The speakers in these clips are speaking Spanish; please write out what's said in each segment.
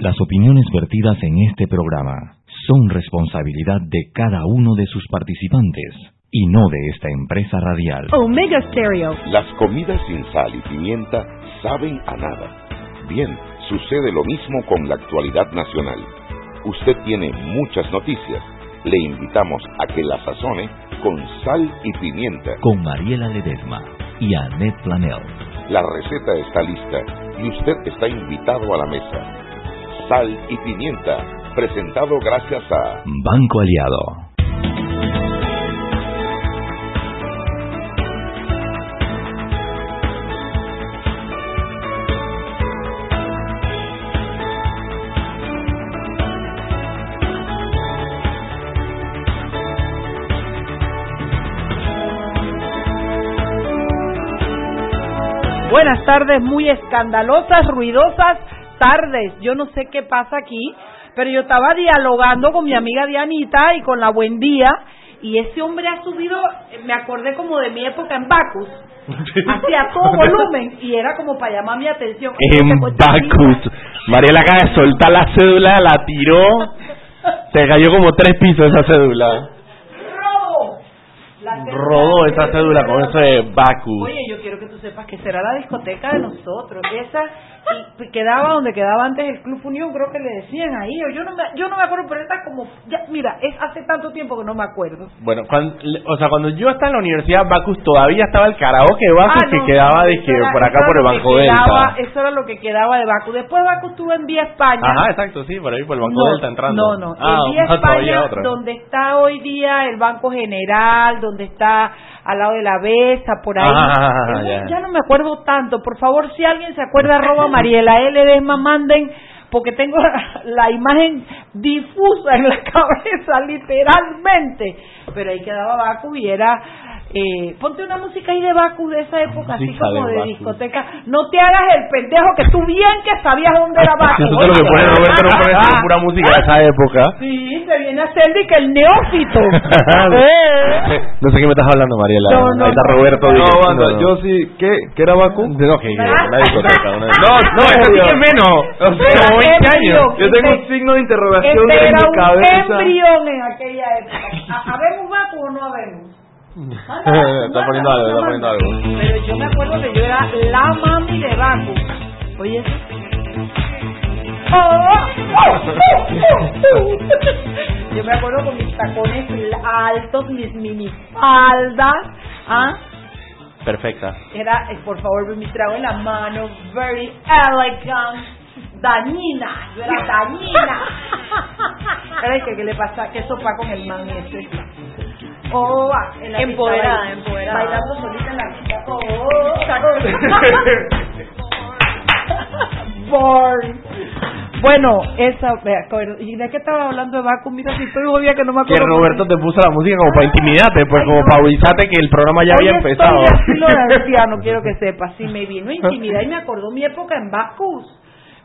Las opiniones vertidas en este programa son responsabilidad de cada uno de sus participantes y no de esta empresa radial. Omega Stereo. Las comidas sin sal y pimienta saben a nada. Bien, sucede lo mismo con la actualidad nacional. Usted tiene muchas noticias. Le invitamos a que la sazone con sal y pimienta. Con Mariela Ledesma y Annette Planel. La receta está lista y usted está invitado a la mesa. Sal y pimienta, presentado gracias a Banco Aliado. Buenas tardes, muy escandalosas, ruidosas tardes. Yo no sé qué pasa aquí, pero yo estaba dialogando con mi amiga Dianita y con la Buen Día, y ese hombre ha subido, me acordé como de mi época en Bacus, hacía todo volumen y era como para llamar mi atención. En Bacus. Mariela acaba de soltar la cédula, la tiró, se cayó como tres pisos esa cédula. ¡Robo! La cédula- Rodó esa cédula con ese Bacus. Oye, yo quiero que tú sepas que será la discoteca de nosotros. Esa y quedaba donde quedaba antes el Club Unión, creo que le decían ahí. o Yo no me, yo no me acuerdo, pero está como. Ya, mira, es hace tanto tiempo que no me acuerdo. Bueno, cuando, o sea, cuando yo estaba en la universidad, Bacus todavía estaba el karaoke Bacus Ah, que no, quedaba no, de que por acá por el lo que Banco quedaba- Delta. Eso era lo que quedaba de Baku. Después Baku estuvo en Vía España. Ajá, exacto, sí, por ahí por el Banco no, Delta entrando. No, no, Ah, en Vía España, donde está hoy día el Banco General, donde está al lado de la Besa, por ahí. Ah, Eh, ya. no me acuerdo tanto. Por favor, si alguien se acuerda, arroba Mariela L. Desma, manden, porque tengo la, imagen difusa en la cabeza, literalmente. Pero ahí quedaba Baku y era... Eh, ponte una música ahí de Baku de esa época, así como de de, discoteca. No te hagas el pendejo que tú bien que sabías dónde era Baku. Eso es lo que pone Roberto, no pone Ah. pura música de esa época. Sí, se viene a hacer de que el neófito. Eh. No sé qué me estás hablando, Mariela. No, no, Ahí está no. Roberto. No, diciendo- banda, yo sí. ¿Qué? ¿Qué era Baku? No, que que una discoteca. Una... No, no, eso sí que menos. O sea, como 20 años. Yo tengo un signo de interrogación Este en era mi un cabeza. embrión en aquella época. ¿Ha- ¿Habemos Baku o no habemos? Está poniendo algo, está poniendo algo. Pero yo me acuerdo que yo era la mami de Baku. Oye. Yo me acuerdo con mis tacones altos, mis minifaldas. ¿Ah? Perfecta. Era, eh, por favor, mi trago en la mano, very elegant, dañina, yo era dañina. Era que, ¿qué le pasa? ¿Qué sopa con el man ese? Oh, ah, en la que Empoderada, estaba empoderada. Bailando solita en la pista. Oh, Born. Bueno, esa, me acuerdo. ¿Y de qué estaba hablando de Baku? Mira, si estoy obvia que no me Que acuerdo. Roberto te puso la música como para intimidarte, pues Ay, como no. para avisarte que el programa ya había Hoy empezado. Estoy de anciano, quiero que sepas. Sí, me vino intimidad y me acordó mi época en Bacus.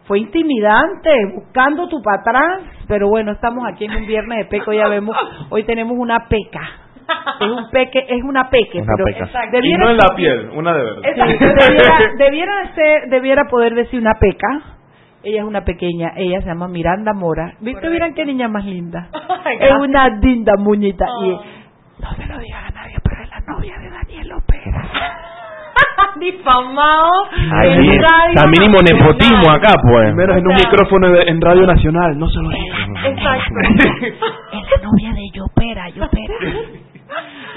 Fue intimidante, buscando tu para atrás. Pero bueno, estamos aquí en un viernes de peco, ya vemos. Hoy tenemos una peca. Es un peque, es una peque. Una pero peca. Y Debiera, no en la piel, una de verdad. Exacto, debiera, debiera ser, debiera poder decir una peca. Ella es una pequeña, ella se llama Miranda Mora. ¿Viste? Miran qué niña más linda. Ay, es una linda muñita. Y Oh. no se lo digan a nadie, pero es la novia de Daniel Opera. Difamado. Ay, en sí. Radio Está mínimo Nacional. nepotismo acá, pues. Primero en un O sea- micrófono de- en Radio Nacional, no se lo digan. Exacto. Es la novia de Yopera, Yopera.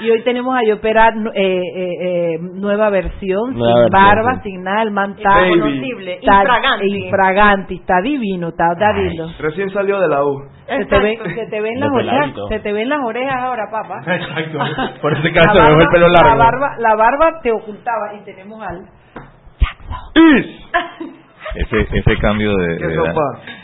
Y hoy tenemos a Yopera eh, eh, eh, nueva versión, Nueva sin versión, barba, sí. sin nada, el man está Irreconocible, está infragante. infragante, está divino, está, lindo. Recién salió de la U. Se te, ve, Exacto. se te ven las orejas, se te ven las orejas ahora, papá. Exacto. Por ese caso La me dejó el pelo La largo. barba, la barba te ocultaba y tenemos al Ese, ese cambio de,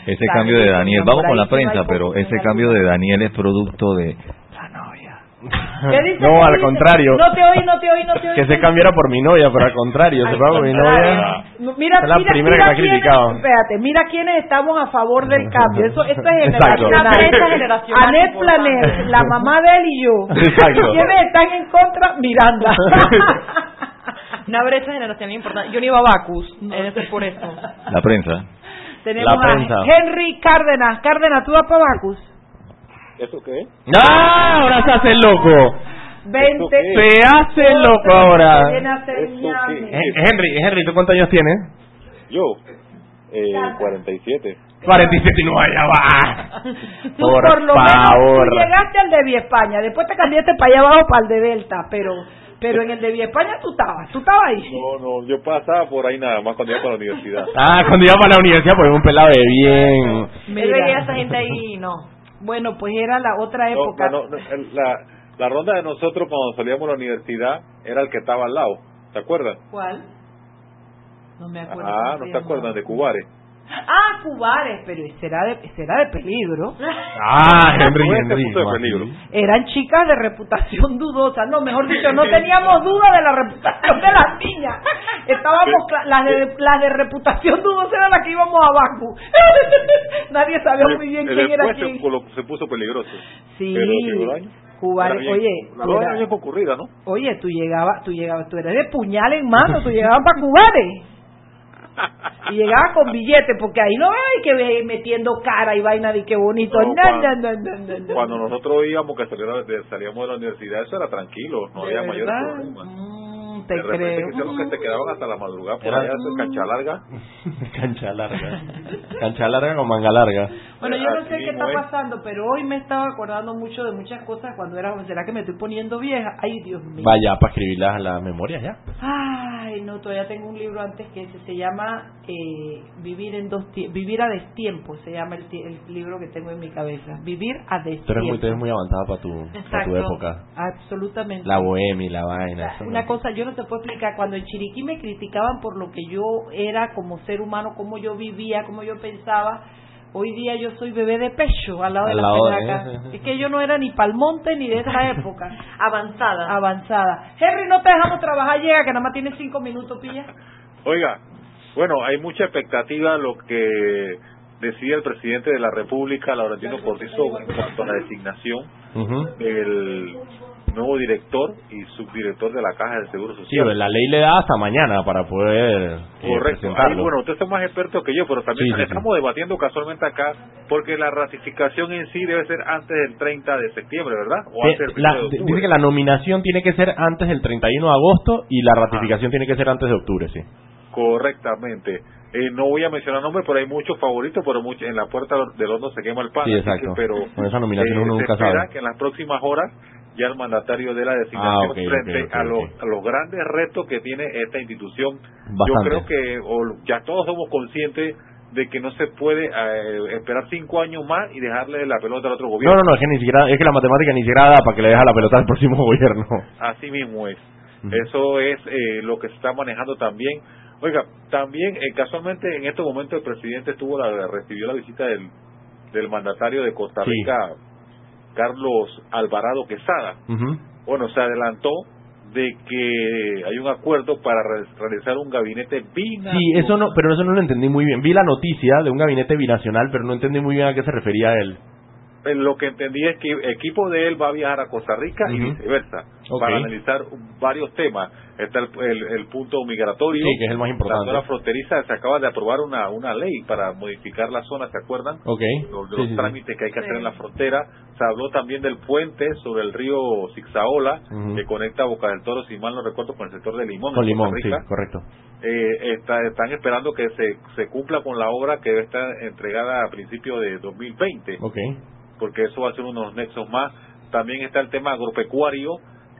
ese cambio de Daniel, vamos con la prensa, pero ese cambio de Daniel es producto de la novia. ¿Qué dice? No, ¿Qué al contrario. No te oí, no te oí, no te oí. Que se cambiara por mi novia, pero al contrario, se Al va por mi novia. Mira, Es la mira, primera mira que me ha criticado. Espérate, mira quiénes estamos a favor del cambio. Eso, esto es Exacto. generacional. Una brecha generacional Annette importante. Planer, la mamá de él y yo. Exacto. ¿Quiénes están en contra? Miranda. Una brecha generacional importante. Yo no iba a Bacus, es por eso. La prensa. Tenemos La prensa. a Henry Cárdenas. Cárdenas, ¿tú vas para Bacus? ¿Eso qué? ¡Ah! Ahora se hace loco. Vente. Se hace loco ahora. Henry, Henry, ¿tú cuántos años tienes? Yo, eh, 47. 47 y no allá va. Tú Por por lo menos favor. tú llegaste al de Vía España, después te cambiaste para allá abajo para el de Delta, pero pero en el de Vía España tú estabas, tú estabas ahí. No, no, yo pasaba por ahí nada más cuando iba para la universidad. Ah, cuando iba para la universidad, pues un pelado de bien. Mira. Yo veía a esa gente ahí, no. Bueno, pues era la otra época. no, no, el- la, la ronda de nosotros cuando salíamos de la universidad era el que estaba al lado, ¿te acuerdas? ¿Cuál? No me acuerdo. Ah, ¿no te acuerdas? De Cubares. Ah, Cubares, pero será de, será de peligro. Ah, Henry, Fue Henry. este puso de peligro. Eran chicas de reputación dudosa. No, mejor dicho, no teníamos duda de la reputación de las niñas. Estábamos, las de, las de reputación dudosa eran las que íbamos a Baku. Nadie sabía muy bien quién era quién. se, puso peligroso. Sí. Cubares, bien- oye, era- bien concurrida, ¿no? oye, tú llegabas, tú llegabas, tú eres de puñal en mano, tú llegabas para Cubares. Y llegabas con billetes, porque ahí no hay que ver metiendo cara y vaina de qué bonito. No, No, cuando- no, no, no, no, no. Cuando nosotros íbamos que salíamos de, salíamos de la universidad, eso era tranquilo, no ¿De había mayores problemas. Mm, te de repente creo. que te quedaban hasta la madrugada por Era- allá hacer cancha larga. Cancha larga. Cancha larga con manga larga. Bueno, yo no sé qué está es. pasando, pero hoy me estaba acordando mucho de muchas cosas cuando era joven. ¿Será que me estoy poniendo vieja? Ay, Dios mío. Vaya, para escribirlas a las memorias ya. Ay, no, todavía tengo un libro antes que ese. Se llama eh, Vivir en dos Vivir a destiempo. Se llama el, el libro que tengo en mi cabeza. Vivir a destiempo. muy, tú eres muy avanzada para tu, para tu época. Absolutamente. La bohemia la vaina. Una no. cosa, yo no te puedo explicar, cuando en Chiriquí me criticaban por lo que yo era como ser humano, cómo yo vivía, cómo yo pensaba, hoy día yo soy bebé de pecho al lado de Al la lado de- pedraca. Es que yo no era ni palmonte ni de esa época. Avanzada. Avanzada. Henry, no te dejamos trabajar, llega, que nada más tiene cinco minutos, pilla. Oiga, bueno, hay mucha expectativa lo que decía el presidente de la República, Laurentino Cortizo, en cuanto a la designación del nuevo director y subdirector de la Caja de Seguro Sí, Social. pero la ley le da hasta mañana para poder eh, Correcto. Ahí, bueno, usted es más experto que yo, pero también Sí, sí, sí. estamos debatiendo casualmente acá porque la ratificación en sí debe ser antes del 30 de septiembre, ¿verdad? O Que antes del la- 1 de octubre. dice que la nominación tiene que ser antes del 31 de agosto y la ratificación tiene que ser antes de octubre, sí. Correctamente. Eh, no voy a mencionar nombres, pero hay muchos favoritos, pero mucho, en la puerta del horno se quema el pan. Sí, exacto. que, pero Con esa nominación uno se nunca espera sabe. que en las próximas horas ya el mandatario de la designación Ah, ok, ok, frente a, los, ok. a los grandes retos que tiene esta institución. Bastante. Yo creo que o, ya todos somos conscientes de que no se puede eh, esperar cinco años más y dejarle la pelota al otro No, gobierno. no, no, es que ni siquiera, es que la matemática ni siquiera da para que le deje la pelota al próximo gobierno. Así mismo es. Eso es eh, lo que se está manejando también. Oiga, también eh, casualmente en estos momentos el presidente estuvo la, recibió la visita del, del mandatario de Costa Sí. Carlos Alvarado Quesada. Bueno, se adelantó de que hay un acuerdo para re- realizar un gabinete binacional. Sí, eso no, pero eso no lo entendí muy bien. Vi la noticia de un gabinete binacional, pero no entendí muy bien a qué se refería él. Eh, Lo que entendí es que el equipo de él va a viajar a Costa Rica y viceversa Para analizar varios temas. Está el, el- el punto migratorio. Sí, que es el más importante. La zona fronteriza se acaba de aprobar una, una ley para modificar la zona, ¿se acuerdan? Ok. Los, de Sí, los sí, sí. trámites que hay que hacer en la frontera. Se habló también del puente sobre el río Zigzaola que conecta Boca del Toro, si mal no recuerdo, con el sector de Limón. Con en limón, Costa sí, correcto. Eh, está- están esperando que se, se cumpla con la obra que debe estar entregada a principios de 2020 Ok. porque eso va a ser unos nexos más. También está el tema agropecuario.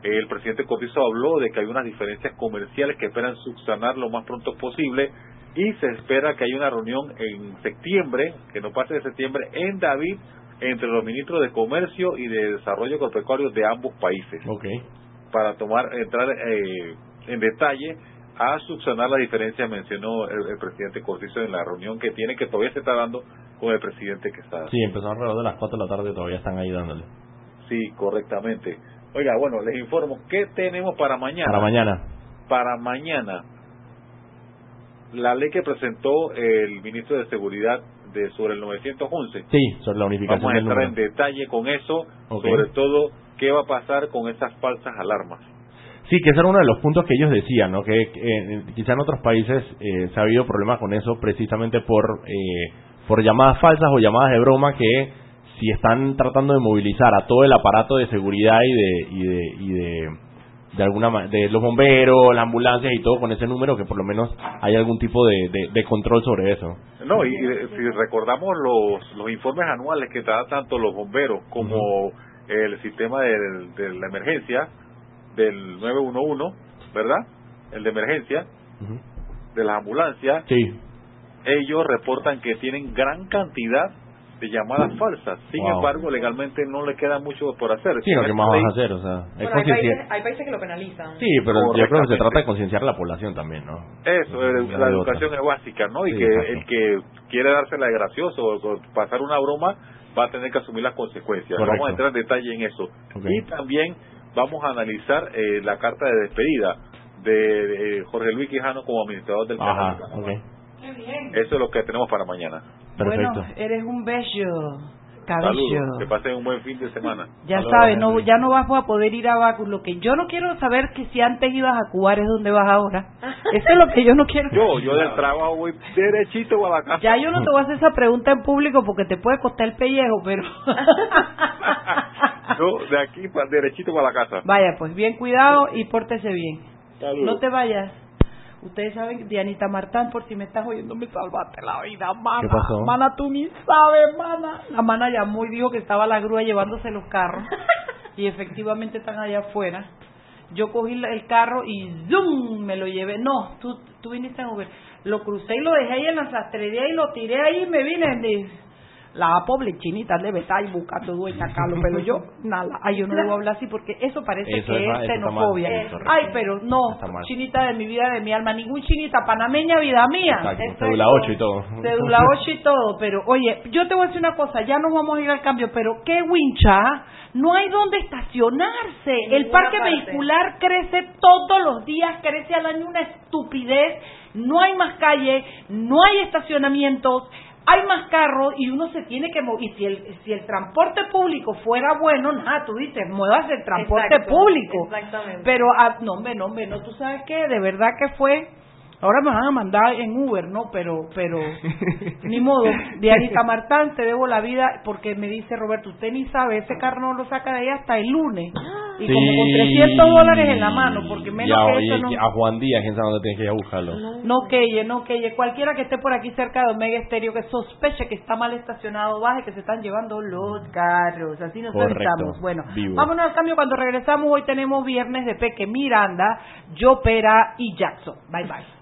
El presidente Cortizo habló de que hay unas diferencias comerciales que esperan subsanar lo más pronto posible y se espera que haya una reunión en septiembre, que no pase de septiembre, en David, entre los ministros de Comercio y de Desarrollo Agropecuario de ambos países, Ok. para tomar entrar eh, en detalle a subsanar la diferencia, mencionó el, el presidente Cortizo en la reunión que tiene, que todavía se está dando con el presidente que está. Sí, empezó alrededor de las 4 de la tarde, todavía están ahí dándole. Sí, correctamente. Oiga, bueno, les informo, ¿qué tenemos para mañana? Para mañana. Para mañana, la ley que presentó el ministro de Seguridad de sobre el 911. Sí, sobre la unificación Vamos a entrar en detalle con eso, sobre todo qué va a pasar con esas falsas alarmas. Sí, que ese era uno de los puntos que ellos decían, ¿no? Que eh, quizá en otros países eh, se ha habido problemas con eso precisamente por, eh, por llamadas falsas o llamadas de broma que si están tratando de movilizar a todo el aparato de seguridad y de, y de, y de, de alguna de los bomberos, las ambulancias y todo con ese número que por lo menos hay algún tipo de, de, de control sobre eso. No, y, y si recordamos los, los informes anuales que dan tanto los bomberos como el sistema del- de, la emergencia del 911, ¿verdad? El de emergencia, de las ambulancias, Sí. ellos reportan que tienen gran cantidad de llamadas falsas. Sin Wow. embargo, legalmente no le queda mucho por hacer. Sí, lo que más vas a hacer, o sea, es Bueno, hay, países, hay países que lo penalizan. Sí, pero yo creo que se trata de concienciar a la población también, ¿no? Eso, la otra. educación es básica, ¿no? Y Sí, que exacto. el que quiere dársela de gracioso o pasar una broma va a tener que asumir las consecuencias. Correcto. Vamos a entrar en detalle en eso. Y también vamos a analizar eh, la carta de despedida de, de Jorge Luis Quijano como administrador del Ajá, canal. ok. Qué bien. Eso es lo que tenemos para mañana. Perfecto. Bueno, eres un bello Saludos, cabello. que pasen un buen fin de semana. Ya Saludos, sabes, no, ya no vas a poder ir a Baku. Lo que yo no quiero saber que si antes ibas a Cubar es donde vas ahora. Eso es lo que yo no quiero. Yo, yo del trabajo voy derechito a la casa. Ya yo no te voy a hacer esa pregunta en público porque te puede costar el pellejo, pero... Yo de aquí pa- derechito para la casa. Vaya, pues bien cuidado y pórtese bien. Saludos. No te vayas. Ustedes saben, Dianita Martán, por si me estás oyendo, me salvaste la vida, mana. ¿Qué pasó? Mana, tú ni sabes, mana. La mana llamó y dijo que estaba la grúa llevándose los carros. y efectivamente están allá afuera. Yo cogí el carro y ¡zoom! me lo llevé. No, tú, tú viniste en Uber. Lo crucé y lo dejé ahí en la sastrería y lo tiré ahí y me vine. La pobre chinita debe estar ahí buscando dueña Carlos, pero yo, nada, ay, yo no a hablar así porque eso parece Eso que es xenofobia. ay, pero no, chinita de mi vida, de mi alma, ningún chinita panameña, vida mía. Cédula 8 y todo. Cédula 8 y todo, pero oye, yo te voy a decir una cosa, ya nos vamos a ir al cambio, pero qué wincha, no hay donde estacionarse. En El parque parte. vehicular crece todos los días, crece al año una estupidez, no hay más calle, no hay estacionamientos, hay más carros y uno se tiene que mover. Y si el, si el transporte público fuera bueno, nada, tú dices, muevas el transporte Exacto, público. exactamente. Pero, ah, no, hombre, no, hombre, no, tú sabes qué, de verdad que fue. Ahora me van a mandar en Uber, ¿no? Pero, pero, ni modo. Dianita Martán, te debo la vida porque me dice Roberto, usted ni sabe, ese carro no lo saca de ahí hasta el lunes. Y como con 300 dólares en la mano, porque menos Y a, que eso no... a Juan Díaz, quién sabe dónde tienes que ir a buscarlo. No queye, no queye. Cualquiera que esté por aquí cerca de Omega Estéreo que sospeche que está mal estacionado, baje que se están llevando los carros. Así nos avisamos. Bueno, Vivo. vámonos al cambio. Cuando regresamos, hoy tenemos viernes de Peque Miranda, Yopera y Jackson. Bye bye.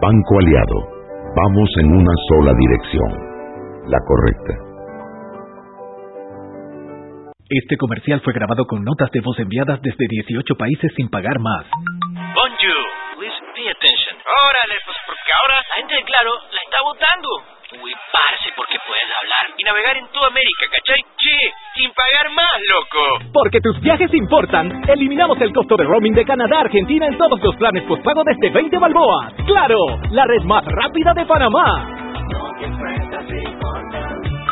Banco Aliado, vamos en una sola dirección, la correcta. Este comercial fue grabado con notas de voz enviadas desde 18 países sin pagar más. Bonjour, please pay attention. Órale, pues porque ahora la gente de Claro la está votando. Uy, parce, porque puedes hablar y navegar en toda América, ¿cachai? Che, sin pagar más, loco. Porque tus viajes importan, eliminamos el costo de roaming de Canadá a Argentina en todos los planes postpago desde 20 balboas. ¡Claro! La red más rápida de Panamá.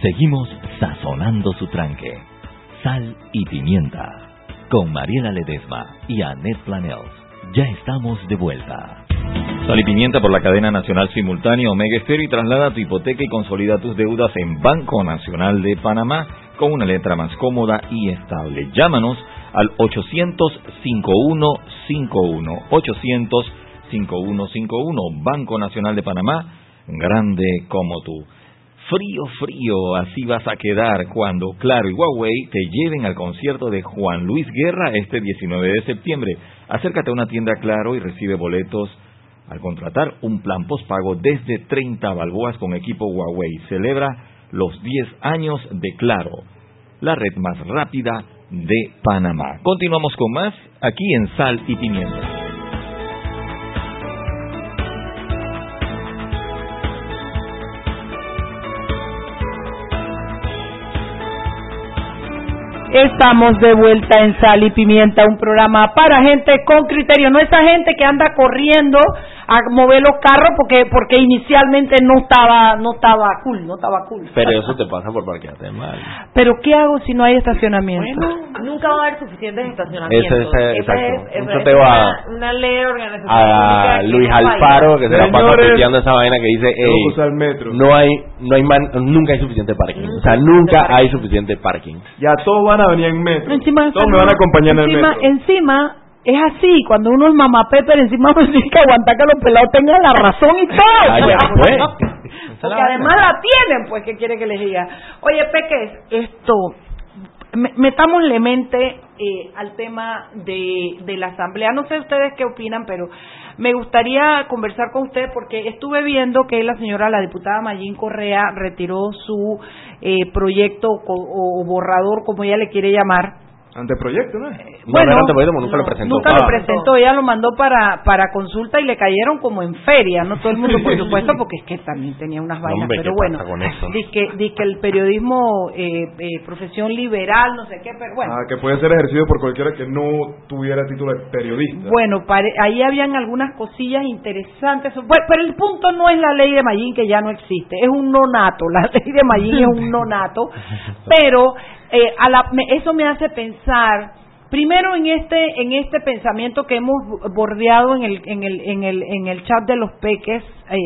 Seguimos sazonando su tranque. Sal y pimienta. Con Mariela Ledesma y Annette Planels. Ya estamos de vuelta. Sal y pimienta por la cadena nacional simultánea Omega Estéreo y traslada tu hipoteca y consolida tus deudas en Banco Nacional de Panamá con una letra más cómoda y estable. Llámanos al 800-5151. 800-5151. Banco Nacional de Panamá, grande como tú. Frío, frío, así vas a quedar cuando Claro y Huawei te lleven al concierto de Juan Luis Guerra este 19 de septiembre. Acércate a una tienda Claro y recibe boletos al contratar un plan postpago desde 30 balboas con equipo Huawei. Celebra los 10 años de Claro, la red más rápida de Panamá. Continuamos con más aquí en Sal y Pimienta. Estamos de vuelta en Sal y Pimienta, un programa para gente con criterio, no esa gente que anda corriendo a mover los carros porque porque inicialmente no estaba no estaba cool, no estaba cool. Pero eso te pasa por parquearte mal. Pero ¿qué hago si no hay estacionamiento? Nunca va a haber suficientes estacionamientos. Ese es, exacto. es- Un esa es choteo a- una, una ley organización a Luis. Alfaro que se la pasa tuiteando esa vaina que dice "Ey, usar el metro". no hay no hay man- nunca hay suficiente parking o sea nunca hay suficiente parking Ya todos van a venir en metro. Encima, todos me van a acompañar en el encima, metro. encima es así, cuando uno es mamá Pepper, encima uno tiene que aguantar que los pelados tengan la razón y todo. Ah, ya, pues. Porque además la tienen, pues, ¿qué quiere que les diga? Oye, Peques, esto, me- metámosle mente eh, al tema de, de la asamblea. No sé ustedes qué opinan, pero me gustaría conversar con ustedes porque estuve viendo que la señora, la diputada Mayín Correa, retiró su eh, proyecto o borrador, como ella le quiere llamar, Anteproyecto, ¿no? no, no era anteproyecto, nunca lo presentó Nunca lo Ah. presentó, ella lo mandó para para consulta y le cayeron como en feria, no todo el mundo por supuesto, porque es que también tenía unas vainas, Hombre, pero ¿qué bueno, pasa con eso? dice que, dice que el periodismo, eh, eh, profesión liberal, no sé qué, pero bueno. Ah, que puede ser ejercido por cualquiera que no tuviera título de periodista. Bueno, pare- ahí habían algunas cosillas interesantes, Bueno, pero el punto no es la ley de Mayín que ya no existe, es un nonato, la ley de Mayín es un nonato, pero eh, a la- me- eso me hace pensar primero en este en este pensamiento que hemos bordeado en el en el en el en el chat de los peques eh,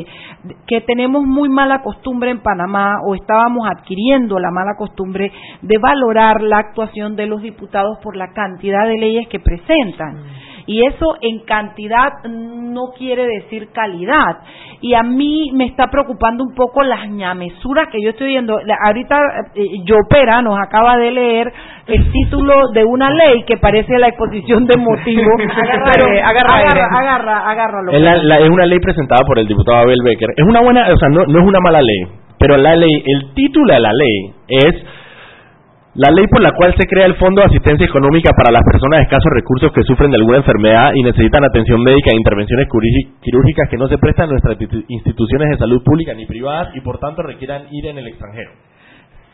que tenemos muy mala costumbre en Panamá o estábamos adquiriendo la mala costumbre de valorar la actuación de los diputados por la cantidad de leyes que presentan y eso en cantidad no quiere decir calidad. Y a mí me está preocupando un poco las ñamesuras que yo estoy viendo. La- Ahorita eh, Yopera nos acaba de leer el título de una ley que parece la exposición de motivos. Agarra aire, agarra agarra, agarra, agárralo. Es, la- la- es una ley presentada por el diputado Abel Becker. Es una buena, o sea, no, no es una mala ley, pero la ley, el título de la ley es la ley por la cual se crea el Fondo de Asistencia Económica para las personas de escasos recursos que sufren de alguna enfermedad y necesitan atención médica e intervenciones quirúrgi- quirúrgicas que no se prestan en nuestras institu- instituciones de salud pública ni privadas y por tanto requieran ir en el extranjero.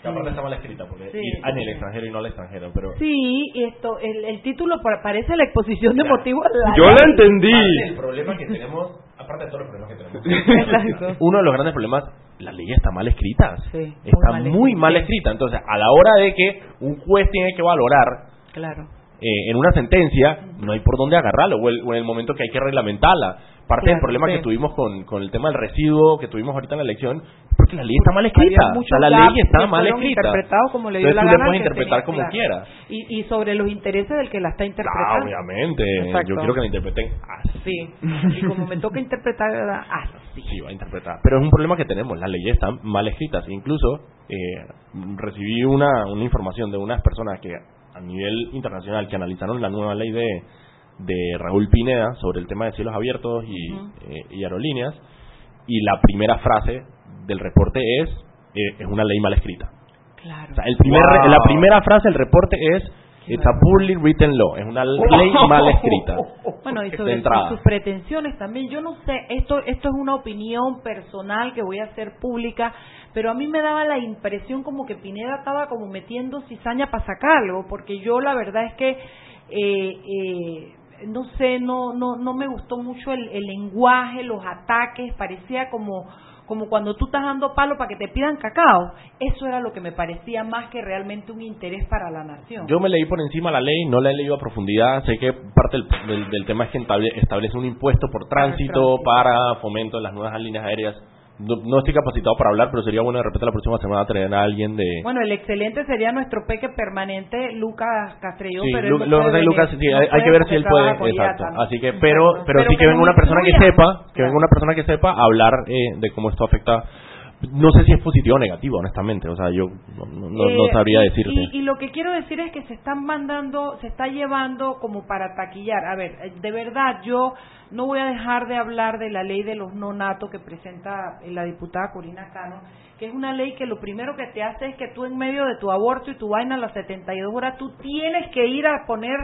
Que aparte está mal escrita porque Sí. ir en el extranjero y no al extranjero, pero Sí, y esto, el, el título pa- parece la exposición de motivos. la Yo la entendí. Parte del problema que tenemos, aparte de todos los problemas que tenemos, uno de los grandes problemas, la ley está mal escrita. Sí, está muy mal muy escrita. mal escrita. Entonces, a la hora de que un juez tiene que valorar Claro. Eh, en una sentencia, no hay por dónde agarrarlo, o, el- o en el momento que hay que reglamentarla. Parte del problema sí. que tuvimos con, con el tema del residuo que tuvimos ahorita en la elección, porque la ley está mal escrita. O sea, la ley está mal escrita. interpretados como le dio Entonces, la tú gana le puedes interpretar tenía, como claro. quieras. Y, y sobre los intereses del que la está Ah, interpretando. obviamente. Exacto. Yo quiero que la interpreten así. Sí. Y como me toca interpretar, así. Sí, va a interpretar. Pero es un problema que tenemos, las leyes están mal escritas. Incluso eh, recibí una, una información de unas personas que a nivel internacional que analizaron la nueva ley de, de Raúl Pineda sobre el tema de cielos abiertos y, eh, y aerolíneas y la primera frase del reporte es eh, es una ley mal escrita. Claro. O sea, el primer, Wow. la primera frase del reporte es It's a poorly written law, es una ley mal escrita. Bueno, y sobre sus pretensiones también. Yo no sé, esto, esto es una opinión personal que voy a hacer pública, pero a mí me daba la impresión como que Pineda estaba como metiendo cizaña para sacarlo, porque yo la verdad es que, eh, eh, no sé, no, no, no me gustó mucho el, el lenguaje, los ataques, parecía como como cuando tú estás dando palo para que te pidan cacao. Eso era lo que me parecía más que realmente un interés para la nación. Yo me leí por encima la ley, no la he leído a profundidad. Sé que parte del, del- del tema es que estable- establece un impuesto por tránsito tránsito. para fomento de las nuevas líneas aéreas. No, no estoy capacitado para hablar, pero sería bueno de repente la próxima semana traer a alguien de... Bueno, el excelente sería nuestro peque permanente, Lucas Castrellón. Sí, pero Lu- lo de. Lucas, sí, No hay, que ver si él puede, exacto. Así que, pero, Exacto. pero, sí que que venga una persona que sepa, que Claro. venga una persona que sepa hablar eh, de cómo esto afecta. No sé si es positivo o negativo, honestamente. O sea, yo no, no- no- no Eh, sabría decirte. Y, y lo que quiero decir es que se están mandando, se está llevando como para taquillar. A ver, eh, de verdad, yo no voy a dejar de hablar de la ley de los no natos que presenta la diputada Corina Cano, que es una ley que lo primero que te hace es que tú en medio de tu aborto y tu vaina a las 72 horas, tú tienes que ir a poner,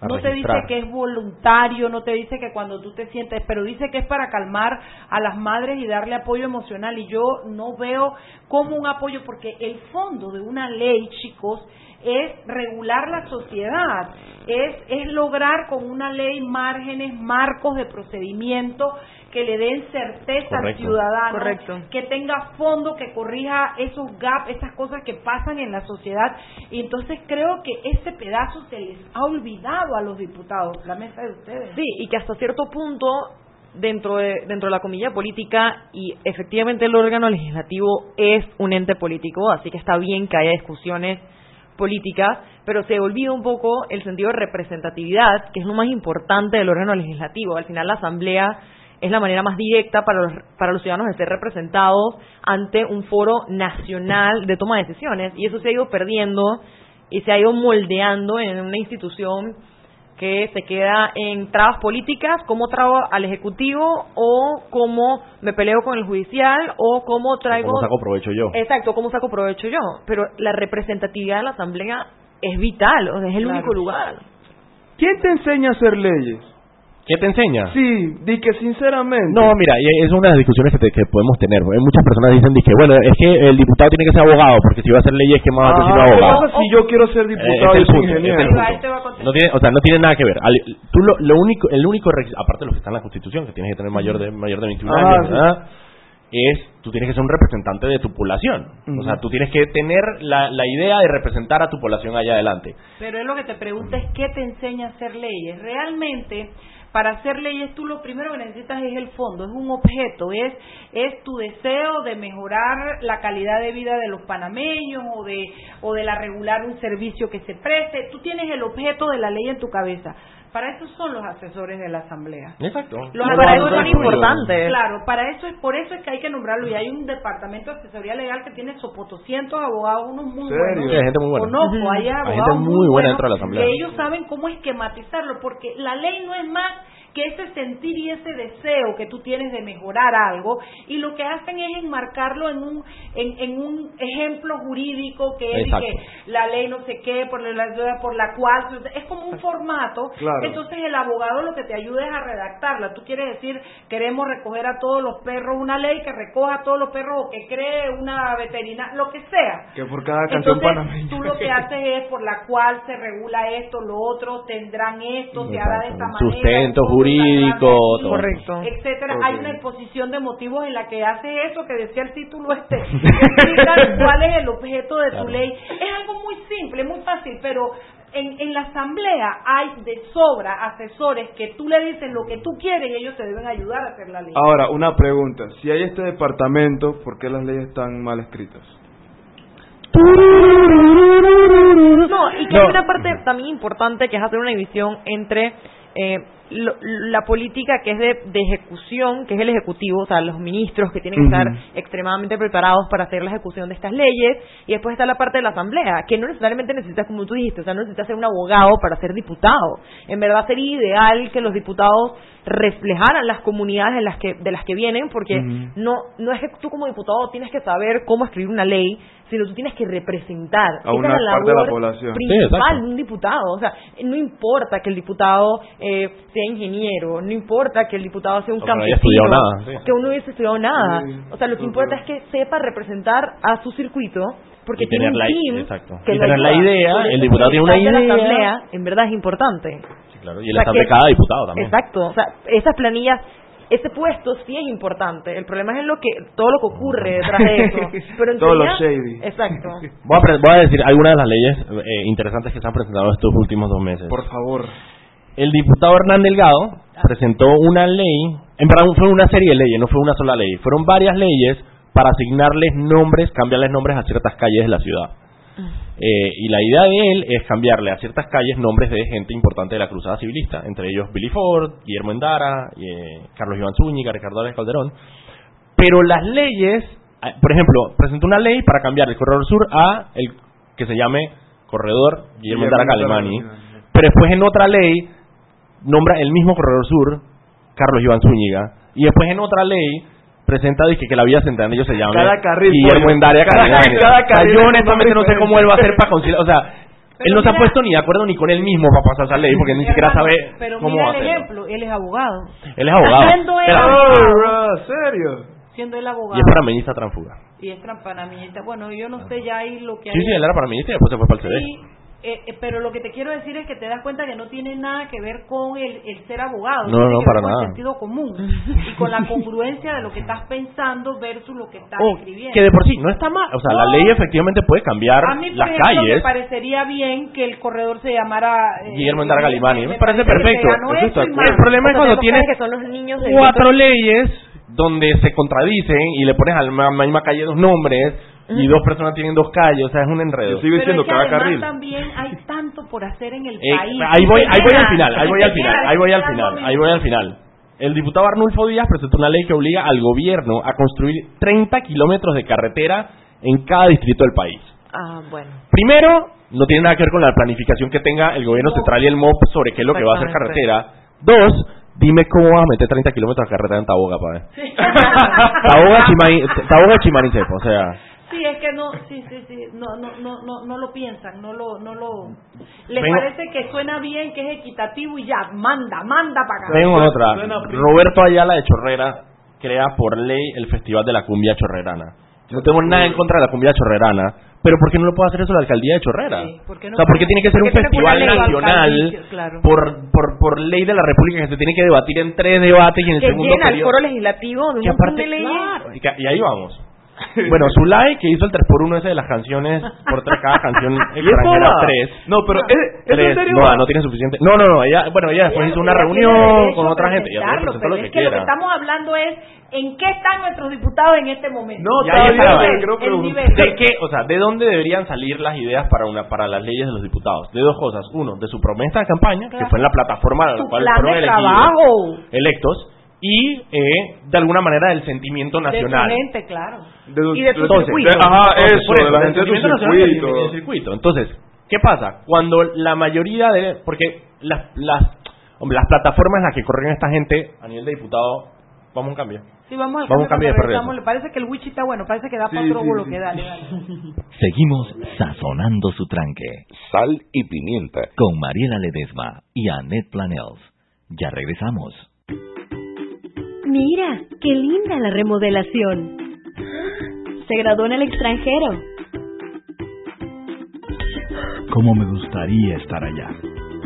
A no te dice que es voluntario, no te dice que cuando tú te sientes, pero dice que es para calmar a las madres y darle apoyo emocional. Y yo no veo como un apoyo, porque el fondo de una ley, chicos, es regular la sociedad, es, es lograr con una ley márgenes, marcos de procedimiento que le den certeza al Correcto. ciudadano, Correcto. que tenga fondo, que corrija esos gaps, esas cosas que pasan en la sociedad. Y entonces creo que ese pedazo se les ha olvidado a los diputados, la mesa de ustedes. Sí, y que hasta cierto punto dentro de dentro de la comilla política y efectivamente el órgano legislativo es un ente político, así que está bien que haya discusiones políticas, pero se olvida un poco el sentido de representatividad, que es lo más importante del órgano legislativo. Al final la asamblea es la manera más directa para los, para los ciudadanos de ser representados ante un foro nacional de toma de decisiones y eso se ha ido perdiendo y se ha ido moldeando en una institución que se queda en trabas políticas, cómo trago al Ejecutivo o cómo me peleo con el judicial o cómo traigo... ¿Cómo saco provecho yo? Exacto, cómo saco provecho yo. Pero la representatividad de la Asamblea es vital, o sea, es el Claro. único lugar. ¿Quién te enseña a hacer leyes? ¿Qué te enseña? Sí, di que sinceramente. No, mira, y es una de las discusiones que, te- que podemos tener. porque Muchas personas dicen que, bueno, es que el diputado tiene que ser abogado, porque si va a hacer leyes, ¿qué más va a hacer Ah, es ¿qué abogado? pasa si yo quiero ser Eh, diputado ese y es el soy ingeniero? No tiene, o sea, no tiene nada que ver. Al- tú lo, lo único, el único requisito, aparte de lo que está en la Constitución, que tienes que tener mayor de mayor de 21 Ah, años, sí. ¿verdad? es tú tienes que ser un representante de tu población. O sea, Ujú. tú tienes que tener la, la idea de representar a tu población allá adelante. Pero es lo que te pregunta es qué te enseña a hacer leyes. Realmente, para hacer leyes tú lo primero que necesitas es el fondo, es un objeto, es es tu deseo de mejorar la calidad de vida de los panameños o de o de la regular un servicio que se preste. Tú tienes el objeto de la ley en tu cabeza. Para eso son los asesores de la asamblea. Exacto. Los para eso asesores son importantes. Claro, para eso es por eso es que hay que nombrarlo y hay un departamento de asesoría legal que tiene sopotoscientos abogados, unos muy ¿Serio? buenos. Sí, hay gente muy buena. Conozco, hay Hay abogados gente muy buena buenos dentro de la asamblea. Que ellos saben cómo esquematizarlo, porque la ley no es más que ese sentir y ese deseo que tú tienes de mejorar algo y lo que hacen es enmarcarlo en un en, en un ejemplo jurídico que es que la ley no sé qué por la por la cual es como un formato. Claro. entonces el abogado lo que te ayuda es a redactarla. Tú quieres decir queremos recoger a todos los perros una ley que recoja a todos los perros o que cree una veterinaria lo que sea. Que por cada canción entonces, tú lo que haces es por la cual se regula esto, lo otro, tendrán esto, se hará de esta manera. Sustento esto, jurídico, todo. Correcto. Etcétera. Hay una exposición de motivos en la que hace eso que decía el título este. cuál es el objeto de tu ley. Es algo muy simple, muy fácil, pero en, en la asamblea hay de sobra asesores que tú le dices lo que tú quieres y ellos te deben ayudar a hacer la ley. Ahora, una pregunta. Si hay este departamento, ¿por qué las leyes están mal escritas? No, y que No. hay una parte también importante que es hacer una división entre eh, lo- la política que es de, de ejecución, que es el ejecutivo, o sea, los ministros que tienen que estar extremadamente preparados para hacer la ejecución de estas leyes, y después está la parte de la asamblea, que no necesariamente necesitas, como tú dijiste, o sea, no necesitas ser un abogado para ser diputado. En verdad sería ideal que los diputados reflejaran las comunidades en las que, de las que vienen, porque no, no es que tú como diputado tienes que saber cómo escribir una ley, sino tú tienes que representar. A Esa una es la parte de la labor población. Principal de un diputado. O sea, no importa que el diputado eh, sea ingeniero, no importa que el diputado sea un O que no haya campesino, estudiado nada, sí. que uno no hubiese estudiado nada. O sea, lo que importa es que sepa representar a su circuito, porque Y tiene tener un la- team exacto. que Y tener la idea, el diputado tiene una la idea. asamblea, en verdad es importante. Sí, claro, y el O sea, estado de cada diputado también. Exacto, o sea, esas planillas, ese puesto sí es importante. El problema es en lo que todo lo que ocurre detrás de eso. Pero en Todo lo shady. Exacto. Voy a, voy a decir algunas de las leyes eh, interesantes que se han presentado estos últimos dos meses. Por favor. El diputado Hernán Delgado presentó una ley, en verdad fue una serie de leyes, no fue una sola ley, fueron varias leyes para asignarles nombres, cambiarles nombres a ciertas calles de la ciudad. Eh, y la idea de él es cambiarle a ciertas calles nombres de gente importante de la cruzada civilista, entre ellos Billy Ford, Guillermo Endara, eh, Carlos Iván Zúñiga, Ricardo Álvarez Calderón. Pero las leyes, eh, por ejemplo, presentó una ley para cambiar el Corredor Sur a el que se llame Corredor Guillermo Guillermo Endara. Calimani. Pero después en otra ley nombra el mismo Corredor Sur, Carlos Iván Zúñiga. Y después en otra ley presenta dizque, que la vía central de ellos se llame Cada carril, Guillermo pollo. Endara Cada- cada O sea, carril yo honestamente no sé nombre cómo él va a hacer para conciliar. O sea, él no se ha puesto ni de acuerdo ni con él mismo para pasar esa ley, porque ni siquiera sabe Pero cómo mira va a el hacerlo. ejemplo, él es abogado. Él es abogado. Siendo él abogado. ¿Serio? Siendo él Y abogado. es panameñista transfuga. Y es panameñista. Bueno, yo no sé ya ahí lo que Sí, hay. sí, él era panameñista y después se fue para el CD. Sí, eh, eh, pero lo que te quiero decir es que te das cuenta que no tiene nada que ver con el, el ser abogado. No, tiene no, que para ver con nada. el sentido común y con la congruencia de lo que estás pensando versus lo que estás Oh, escribiendo. que de por sí no está mal. O sea, la ley efectivamente puede cambiar a mí, por las ejemplo, me calles. parecería bien que el corredor se llamara eh, Guillermo Endara Galimani. Me parece perfecto. Eso eso. El problema es O sea, cuando tienes que son los niños del cuatro leyes donde se contradicen y le pones a la misma calle dos nombres y dos personas tienen dos calles. O sea, es un enredo. sigo Pero diciendo es que cada además carril. también hay tanto por hacer en el Eh, país. ahí voy, ahí voy al final, ahí voy al final, ahí voy al final, ahí voy al final. El diputado Arnulfo Díaz presentó una ley que obliga al gobierno a construir 30 kilómetros de carretera en cada distrito del país. Ah, bueno. Primero, no tiene nada que ver con la planificación que tenga el gobierno central y el MOP sobre qué es lo que va a hacer carretera. Dos, dime cómo vas a meter 30 kilómetros de carretera en Taboga, padre. Taboga, Chimani, Taboga, Chimanicepo, o sea... Sí, es que no, sí, sí, sí, no, no, no, no, no lo piensan, no lo, no lo, les Vengo- parece que suena bien, que es equitativo y ya, manda, manda para acá. Tengo otra. Roberto Ayala de Chorrera crea por ley el Festival de la Cumbia Chorrerana. No tengo nada en contra de la cumbia chorrerana, pero ¿por qué no lo puede hacer eso la alcaldía de Chorrera? Sí, ¿por qué no o sea, ¿por qué tiene que ser un ¿Por qué tiene que festival nacional? Claro. por, por, por ley de la República que se tiene que debatir en tres debates y en el Que segundo llena el foro legislativo de un Que aparte, de leyes. claro, y, que- y ahí vamos. Bueno, Zulay, que hizo el 3x1 ese de las canciones, por tres, cada canción extranjera? 3. No, pero ¿es, ¿es en Tres, serio? no, no tiene suficiente. No, no, no, ella, bueno, ella después hizo una reunión con a otra gente ella puede presentar pero lo es que que lo que estamos hablando es en qué están nuestros diputados en este momento. No, Y ahí está bien, creo que nivel. ¿De qué? O sea, ¿de dónde deberían salir las ideas para una para las leyes de los diputados? De dos cosas. Uno, de su promesa de campaña, que fue en la plataforma de la cual fueron elegidos, electos, y eh, de alguna manera del sentimiento De su nacional. gente, claro. De- Y de su Entonces, circuito. de- ajá, Entonces, eso, de la del gente de nacional del- circuito. circuito. Entonces, ¿qué pasa? Cuando la mayoría de... Porque las, las, hombre, las plataformas en las que corren esta gente a nivel de diputado... Vamos a un cambio. Sí, vamos al Vamos a cambio, cambiar de parece que el wichi está bueno, parece que da para Sí, otro sí, bolo sí. que dale, dale. Seguimos sazonando su tranque Sal y pimienta. con Mariela Ledesma y Annette Planels. Ya regresamos. Mira, qué linda la remodelación. Se graduó en el extranjero. ¿Cómo me gustaría estar allá?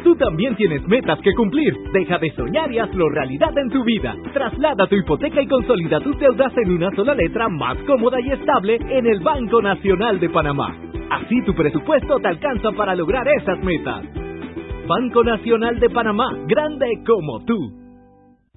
Tú también tienes metas que cumplir. Deja de soñar y hazlo realidad en tu vida. Traslada tu hipoteca y consolida tus deudas en una sola letra más cómoda y estable en el Banco Nacional de Panamá. Así tu presupuesto te alcanza para lograr esas metas. Banco Nacional de Panamá, grande como tú.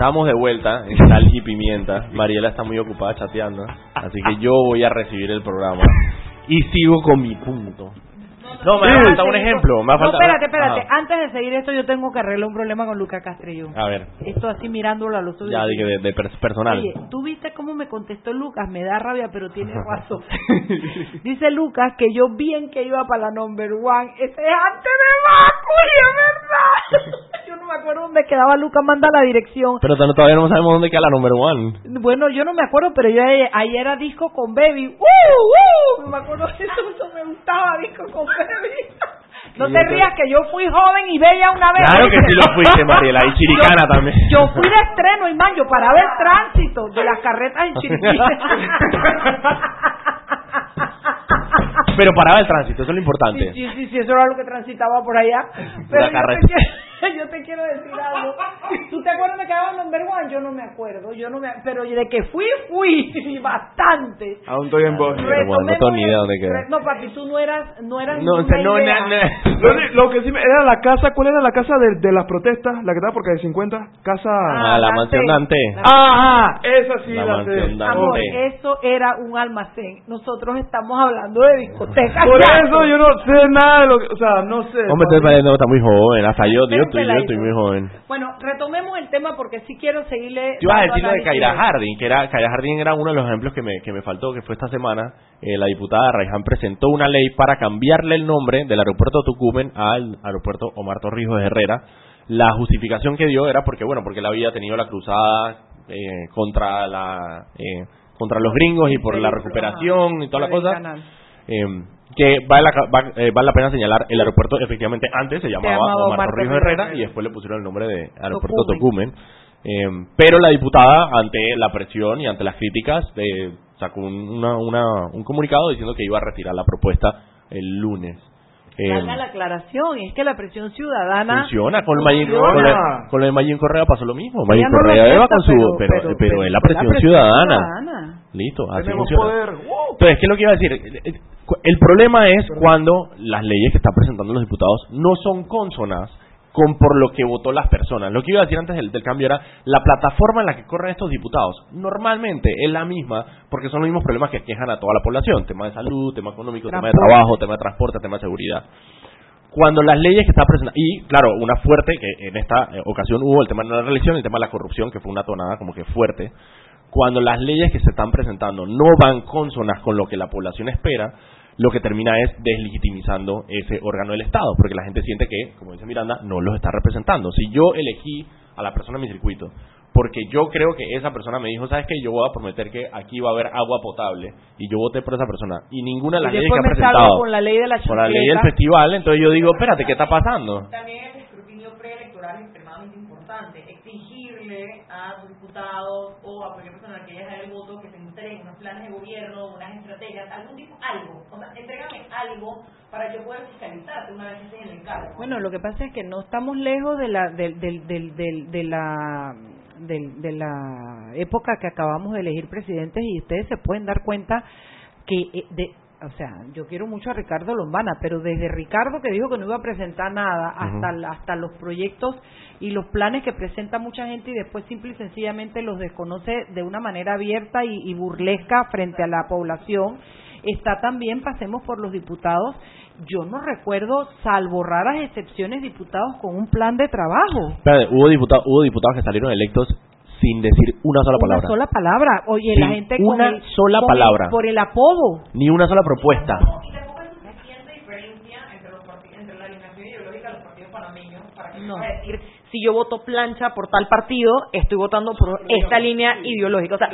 Estamos de vuelta en Sal y Pimienta. Mariela está muy ocupada chateando, así que yo voy a recibir el programa y sigo con mi punto. No, me Sí. falta un ejemplo. Me No, falta... espérate, espérate. Ajá. Antes de seguir esto, yo tengo que arreglar un problema con Luca Castrellón. A ver, Esto así mirándolo a los ojos. ya dije de, de per- personal. Oye, ¿tú viste cómo me contestó Lucas? Me da rabia, pero tiene razón. Dice Lucas que yo bien que iba para la number one. Ese es antes de es verdad. Yo no me acuerdo dónde quedaba Lucas, manda la dirección. Pero to- todavía no sabemos dónde queda la number one. Bueno, yo no me acuerdo, pero yo ayer, ayer era disco con Baby. ¡Uh! ¡Uh! No me acuerdo de eso, eso me gustaba, disco con Baby. No te rías que yo fui joven y bella una vez. Claro que sí lo fuiste, Mariela, y chiricana Yo- también. Yo fui de estreno, y man, yo paraba el tránsito de las carretas en Chiriquí. Pero paraba el tránsito, eso es lo importante. Sí, sí, sí, eso era lo que transitaba por allá. Pero yo carreta. yo te quiero decir algo. ¿Tú te acuerdas de que quedaba number one? Yo no me acuerdo, yo no me, pero de que fui, fui, y bastante. Aún estoy en voz. Pero bueno, no tengo ni idea dónde queda. No, papi, tú no eras, no eras No, o sea, no, idea. na- na- Lo, de- lo que sí me, era la casa, ¿cuál era la casa de, de las protestas? La que estaba por calle 50, casa... Ah, la mansión Dante. Ajá, esa sí La la, mansión. Dante. Amor, eso era un almacén. Nosotros estamos hablando de discotecas. Por eso yo no sé nada de lo que, o sea, no sé. Hombre, no, está muy joven. Hasta yo, yo, estoy, yo estoy muy joven. Bueno, retomemos el tema porque sí quiero seguirle. Yo iba a decir de. Kaira Harding, que era, Kaira Harding era uno de los ejemplos que me, que me faltó, que fue esta semana. Eh, la diputada Raiján presentó una ley para cambiarle el nombre del aeropuerto Tucumán al aeropuerto Omar Torrijos de Herrera. La justificación que dio era porque, bueno, porque él había tenido la cruzada eh, contra la eh, contra los gringos y por la recuperación y toda la cosa. Eh, que vale la, va- eh, vale la pena señalar, el aeropuerto efectivamente antes se llamaba, llamaba Omar, Torrijos Herrera Herrera. y después le pusieron el nombre de aeropuerto Tocumen. Tocumen. Eh, pero la diputada, ante la presión y ante las críticas, eh, sacó un, una- una- un comunicado diciendo que iba a retirar la propuesta el lunes. Eh, la aclaración, es que la presión ciudadana funciona con funciona. con, el- con el de Mayín Correa pasó lo mismo Mayín no lo Correa va con su pero- pero pero- pero, pero es la fue la presión, presión ciudadana. ciudadana. listo así Tenemos funciona poder. Entonces qué es lo que iba a decir el problema es cuando las leyes que están presentando los diputados no son consonas con por lo que votó las personas. Lo que iba a decir antes del, del cambio era la plataforma en la que corren estos diputados. Normalmente es la misma porque son los mismos problemas que quejan a toda la población. Tema de salud, tema económico, tema de Transporte. trabajo, tema de transporte, tema de seguridad cuando las leyes que está presentando, y claro, una fuerte, que en esta eh, ocasión hubo el tema de la reelección, el tema de la corrupción, que fue una tonada como que fuerte, cuando las leyes que se están presentando no van consonas con lo que la población espera, lo que termina es deslegitimizando ese órgano del Estado, porque la gente siente que, como dice Miranda, no los está representando. Si yo elegí a la persona en mi circuito, porque yo creo que esa persona me dijo, ¿sabes qué? Yo voy a prometer que aquí va a haber agua potable, y yo voté por esa persona, y ninguna de las Y leyes que ha presentado con la ley de la por la ley del festival, entonces yo digo, espérate, ¿qué está pasando? electoral es extremadamente importante. Exigirle a sus diputados o a cualquier persona que haya el voto que se entreguen unos planes de gobierno, unas estrategias, algún tipo, algo. O sea, entrégame algo para yo poder fiscalizarte una vez que estés en el encargo. Bueno, lo que pasa es que no estamos lejos de la del, del, del, del- de la de la época que acabamos de elegir presidentes y ustedes se pueden dar cuenta que eh, de o sea, yo quiero mucho a Ricardo Lombana, pero desde Ricardo que dijo que no iba a presentar nada hasta hasta los proyectos y los planes que presenta mucha gente y después simple y sencillamente los desconoce de una manera abierta y, y burlesca frente a la población. Está también, pasemos por los diputados, yo no recuerdo, salvo raras excepciones, diputados con un plan de trabajo. Espérate, hubo, diputados, hubo diputados que salieron electos sin decir una sola palabra. Una sola palabra. Oye, Sin la gente con una el- sola con el- palabra. por el apodo. Ni una sola propuesta. diferencia entre, los parti- entre la alineación ideológica de los partidos panameños para que No. pueda decir si yo voto plancha por tal partido, estoy votando por esta línea ideológica. O sea,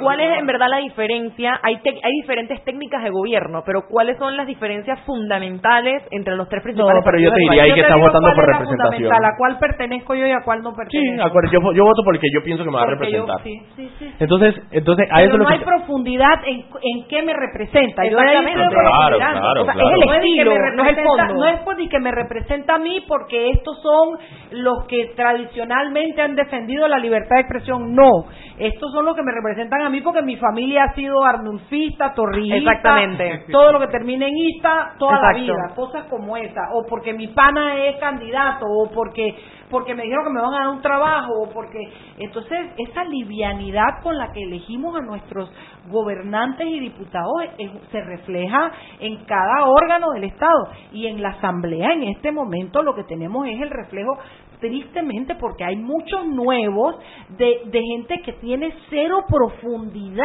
¿cuál es en verdad la diferencia? Hay, tec- hay diferentes técnicas de gobierno, pero ¿cuáles son las diferencias fundamentales entre los tres principales pero yo te diría ahí que te estás votando por es representación. ¿A cuál pertenezco yo y a cuál no Sí, pertenezco? acuerdo, yo, yo voto porque yo pienso que me va a Porque yo- representar. sí, sí, sí, sí. Entonces, entonces a Pero eso no lo que hay profundidad en, en qué me representa. Yo Claro, mirando. claro, O sea, claro. es el No estilo, no es el fondo. No es por ni que me representa a mí porque estos son los que tradicionalmente han defendido la libertad de expresión. No, estos son los que me representan a mí porque mi familia ha sido arnulfista, torrillista, Exactamente. todo lo que termine en ista toda la vida, cosas como esa, o porque mi pana es candidato, o porque porque me dijeron que me van a dar un trabajo, o porque entonces esa livianidad con la que elegimos a nuestros gobernantes y diputados es- se refleja en cada órgano del Estado y en la Asamblea en este momento lo que tenemos es el reflejo tristemente porque hay muchos nuevos de, de gente que tiene cero profundidad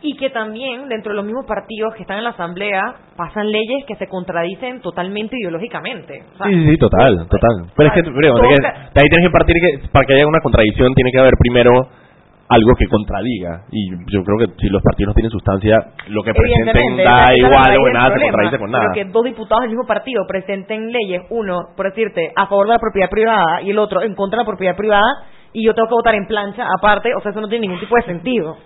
Y que también, dentro de los mismos partidos que están en la Asamblea, pasan leyes que se contradicen totalmente ideológicamente. O sea, Sí, sí, total, total. Pero es que, pero, que- de ahí tienes que partir que para que haya una contradicción tiene que haber primero algo que contradiga. Y yo creo que si los partidos no tienen sustancia, lo que presenten da igual o nada se contradice con nada. Pero que dos diputados del mismo partido presenten leyes, uno, por decirte, a favor de la propiedad privada y el otro en contra de la propiedad privada, y yo tengo que votar en plancha aparte, o sea, eso no tiene ningún tipo de sentido.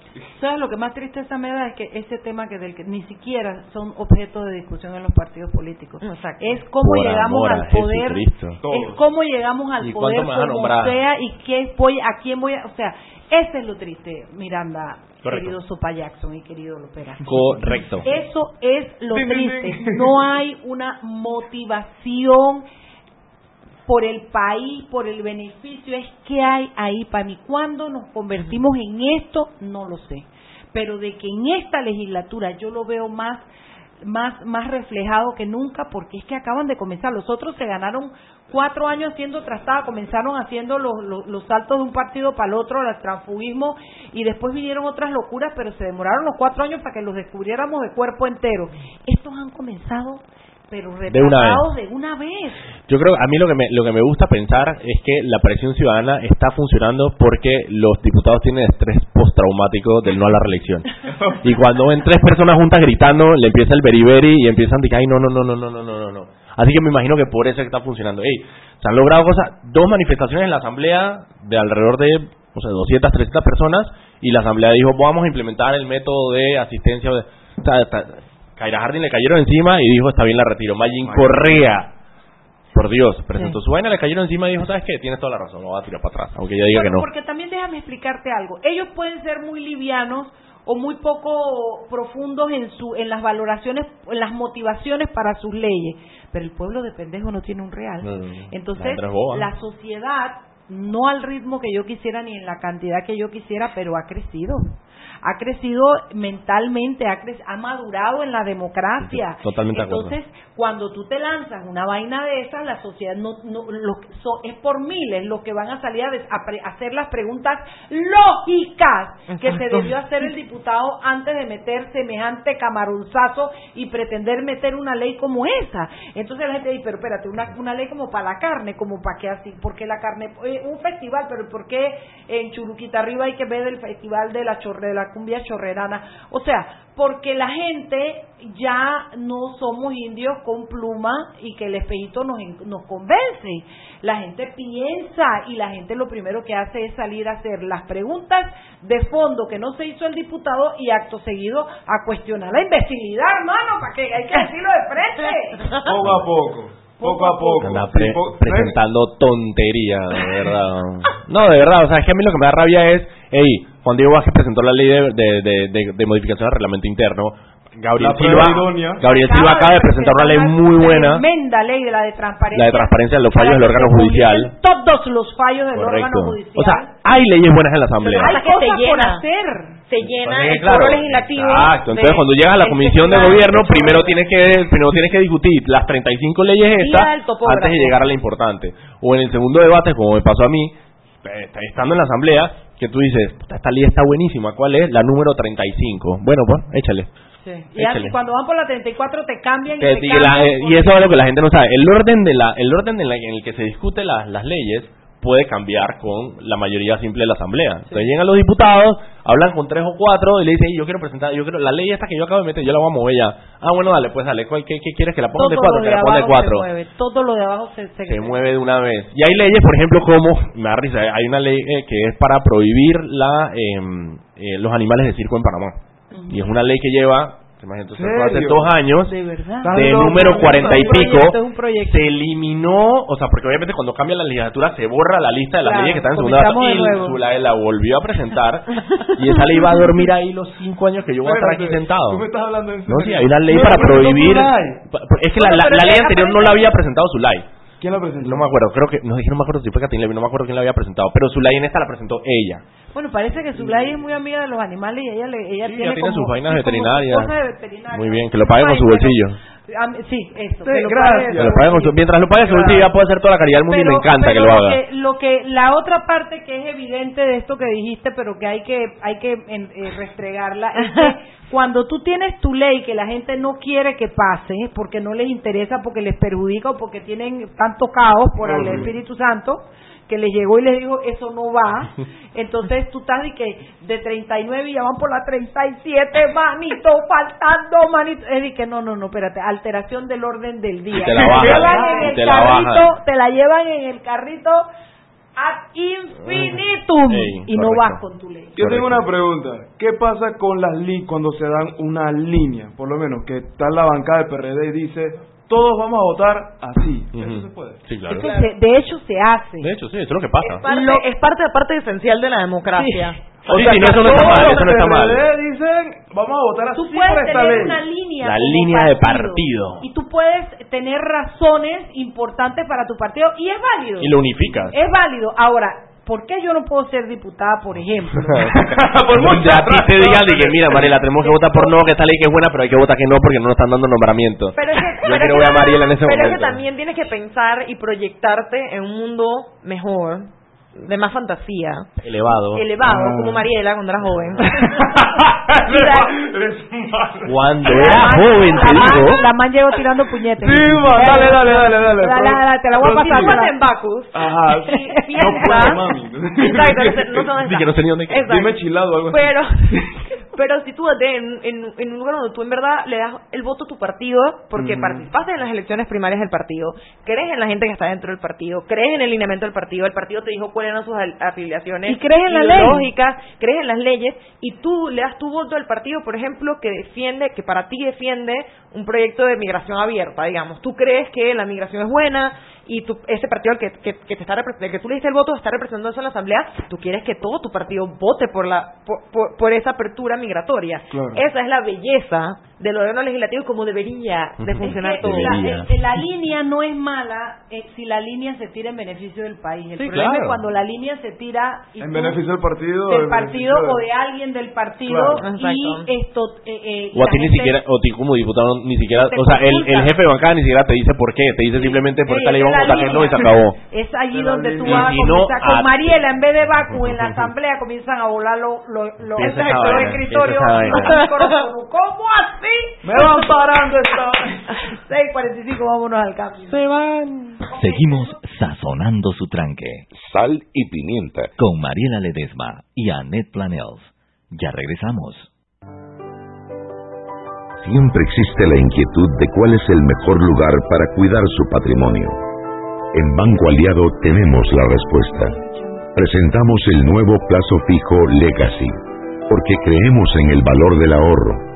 ¿Sabes lo que más tristeza me da? Es que ese tema que del que ni siquiera son objeto de discusión en los partidos políticos. Es cómo Por llegamos al poder, Jesucristo. es cómo llegamos al ¿Y cuánto poder como sea y qué voy, a quién voy a, o sea, ese es lo triste, Miranda, Correcto. querido Sopa Jackson y querido Lopera. Correcto. Eso es lo Ding, ding, triste. ding. No hay una motivación por el país, por el beneficio, es que hay ahí para mí. ¿Cuándo nos convertimos en esto? No lo sé. Pero de que en esta legislatura yo lo veo más más más reflejado que nunca porque es que acaban de comenzar. Los otros se ganaron cuatro años haciendo trastada comenzaron haciendo los, los, los saltos de un partido para el otro el transfugismo y después vinieron otras locuras pero se demoraron los cuatro años para que los descubriéramos de cuerpo entero. Estos han comenzado pero una vez. de una vez Yo creo, a mí lo que me, lo que me gusta pensar es que la presión ciudadana está funcionando porque los diputados tienen estrés postraumático del no a la reelección. Y cuando ven tres personas juntas gritando, le empieza el beriberi y empiezan a decir, ay, no, no, no, no, no, no, no, no. Así que me imagino que por eso está funcionando. Ey, se han logrado cosas, dos manifestaciones en la asamblea de alrededor de, no sé, 200, 300 personas y la asamblea dijo, vamos a implementar el método de asistencia. De, o sea, Kaira Harding le cayeron encima y dijo, está bien, la retiro. Magin Correa por Dios, presentó Sí. su vaina, le cayeron encima y dijo, ¿sabes qué? Tienes toda la razón, no va a tirar para atrás, aunque ella diga que no. Porque también déjame explicarte algo. Ellos pueden ser muy livianos o muy poco profundos en su en las valoraciones, en las motivaciones para sus leyes, pero el pueblo de pendejo no tiene un real. Entonces, la sociedad no al ritmo que yo quisiera ni en la cantidad que yo quisiera, pero ha crecido. Ha crecido mentalmente, ha, cre- ha madurado en la democracia. Totalmente de acuerdo. Entonces, cuando tú te lanzas una vaina de esas, la sociedad no, no lo que so- es por miles los que van a salir a, a hacer las preguntas lógicas que se debió hacer el diputado antes de meter semejante camarunzazo y pretender meter una ley como esa. Entonces la gente dice, pero espérate, una, una ley como para la carne, como para que así, porque la carne, fe- un festival, pero ¿por qué en Churuquita arriba hay que ver el festival de la chorre, de la cumbia chorrerana? O sea, porque la gente ya no somos indios con pluma y que el espejito nos, en- nos convence. La gente piensa y la gente lo primero que hace es salir a hacer las preguntas de fondo que no se hizo el diputado y acto seguido a cuestionar la imbecilidad, hermano, para que hay que decirlo de frente. Poco a poco. Poco a poco. Anda pre- presentando tontería, de verdad. No, de verdad, o sea, es que a mí lo que me da rabia es, hey, Juan Diego Vázquez presentó la ley de, de, de, de- de modificación del reglamento interno. Gabriel La Silva. Gabriel Silva acaba de presentar una ley muy buena, Tremenda ley de la de transparencia. la de transparencia de los fallos del órgano judicial. Todos los fallos del Correcto. órgano judicial. O sea, hay leyes buenas en la Asamblea. hay Pasa que se cosas por llena. hacer. Se llena Pues es que, el claro, foro legislativo. Exacto, entonces de- cuando llegas a la comisión de gobierno, de primero tienes que primero tienes que discutir las 35 leyes Y estas al antes de llegar a la importante. O en el segundo debate, como me pasó a mí, eh, estando en la asamblea, que tú dices, "Puta, esta ley está buenísima, ¿cuál es? La número 35. Bueno, pues, échale. Y Échale. cuando van por la 34 te cambian y, te y, la- cambian y eso es lo que la gente no sabe. El orden de la, el orden en, la- en el que se discute las las leyes puede cambiar con la mayoría simple de la asamblea. Entonces llegan los diputados, hablan con tres o cuatro y le dicen, "Ey, yo quiero presentar, yo quiero la ley esta que yo acabo de meter, yo la voy a mover ya. Ah, bueno, dale, pues dale, ¿cuál- ¿qué, qué quieres que la ponga todo de cuatro? Que la ponga de abajo se cuatro. mueve, todo lo de abajo se, se, Se mueve de una vez. Y hay leyes, por ejemplo, como, me da risa, eh, hay una ley eh, que es para prohibir la em, eh, los animales de circo en Panamá. Y es una ley que lleva, imagínate, hace dos años, De verdad. de número 40 y pico, proyecto. se eliminó, o sea, porque obviamente cuando cambia la legislatura se borra la lista de las Claro, leyes que están en segunda de y. Zulae la volvió a presentar y esa ley va a dormir ahí los cinco años que yo voy a estar aquí sentado. ¿Tú me estás hablando en No, sí, hay una ley No, para prohibir... Es que la, la- la ley anterior no la había presentado Zulay. ¿Quién la presentó? No me acuerdo, creo que, no, dije, no me acuerdo si fue Katin Levy, no me acuerdo quién la había presentado, pero Zulay en esta la presentó ella. Bueno, parece que Zulay es muy amiga de los animales y ella, le, ella Sí, tiene, ya tiene como- sus vainas veterinarias. cosas. Muy bien, que lo pague con su bolsillo. A mí- sí, eso. Sí, que lo gracias. pague- Que lo pague con su- mientras lo pague su puede hacer toda la caridad del mundo y me encanta que pero lo haga. que, lo que la otra parte que es evidente de esto que dijiste, pero que hay que hay que en- eh, restregarla es que cuando tú tienes tu ley que la gente no quiere que pase porque no les interesa, porque les perjudica o porque tienen tanto caos por el. Espíritu Santo que les llegó y les dijo eso no va entonces tú estás de que de 39 y ya van por la 37 manito faltando manito es de que no no no espérate alteración del orden del día te la bajan, llevan en el te la carrito bajan. te la llevan en el carrito ad infinitum y no correcto. vas con tu ley. Yo tengo una pregunta. ¿Qué pasa con las líneas cuando se dan una línea? Por lo menos que está en la bancada del PRD y dice, todos vamos a votar así. Eso Ujú. se puede. Sí, claro. Eso se- de hecho se hace. De hecho, sí, eso es lo que pasa. Es parte, es parte, parte esencial de la democracia. Sí, sí, no, eso no está mal, eso no está mal. Dicen, vamos a votar Tú así puedes por esta tener ley. una línea La línea de partido. y tú puedes tener razones importantes para tu partido y es válido. Y lo unificas. Es válido. Ahora, ¿por qué yo no puedo ser diputada, por ejemplo? por mucho a ti te digan de que mira Mariela tenemos que votar por no que esta ley que es buena pero hay que votar que no porque no nos están dando nombramiento Pero es que, yo pero quiero es ver que- a Mariela en ese pero es momento. que también tienes que pensar y proyectarte en un mundo mejor, de más fantasía, elevado elevado, Ah. como Mariela cuando era joven. Cuando era joven te digo La man llegó tirando puñetes. Sí, man, dale, dale, dale, dale. Dale, dale, te la voy a pasar. En Bacus Ajá. y No puedo, piensas... mami. Exacto, no sé, no sé dónde Sí, que no sé ni dónde está. Exacto. Dime chilado o algo así. Pero, pero sitúate en, en, en un lugar donde tú en verdad le das el voto a tu partido porque Ujú. participaste en las elecciones primarias del partido, crees en la gente que está dentro del partido, crees en el lineamiento del partido, el partido te dijo cuáles eran sus afiliaciones Y crees en la ley. crees en las leyes y tú le das tu voto al partido, por ejemplo, que defiende, que para ti defiende un proyecto de migración abierta, digamos. Tú crees que la migración es buena y tú, ese partido al que, que, que te está del que tú le diste el voto está representando eso en la asamblea, tú quieres que todo tu partido vote por la por, por- por esa apertura migratoria. Claro. Esa es la belleza del órgano legislativo y como debería de funcionar Es que todo. la, Debería. el- la línea no es mala eh, si la línea se tira en beneficio del país. El Sí, problema claro. es cuando la línea se tira y En tú- beneficio del partido. del partido o de alguien del partido Claro. y Exacto. esto eh, eh, o a ti ni siquiera o ti como diputado ni siquiera o sea el, el jefe de bancada ni siquiera te dice por qué te dice simplemente por esta ley vamos a votar que no y se acabó Es allí donde tú vas a no, comenzar con a- Mariela en vez de Baku en la asamblea comienzan a volar los vaina. micrófonos. ¿Cómo así? Me van parando esta. 6.45 vámonos al cambio. Seguimos sazonando su tranque. Sal y pimienta. Con Mariela Ledesma y Annette Planels. Ya regresamos. Siempre existe la inquietud de cuál es el mejor lugar para cuidar su patrimonio. En Banco Aliado tenemos la respuesta. Presentamos el nuevo plazo fijo Legacy, porque creemos en el valor del ahorro,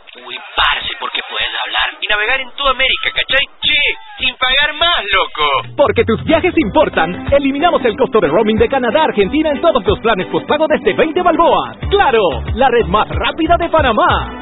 Uy, parce, porque puedes hablar y navegar en toda América, ¿cachai? Che, sin pagar más, loco. Porque tus viajes importan, eliminamos el costo de roaming de Canadá a Argentina en todos los planes postpago desde 20 balboas. ¡Claro! La red más rápida de Panamá.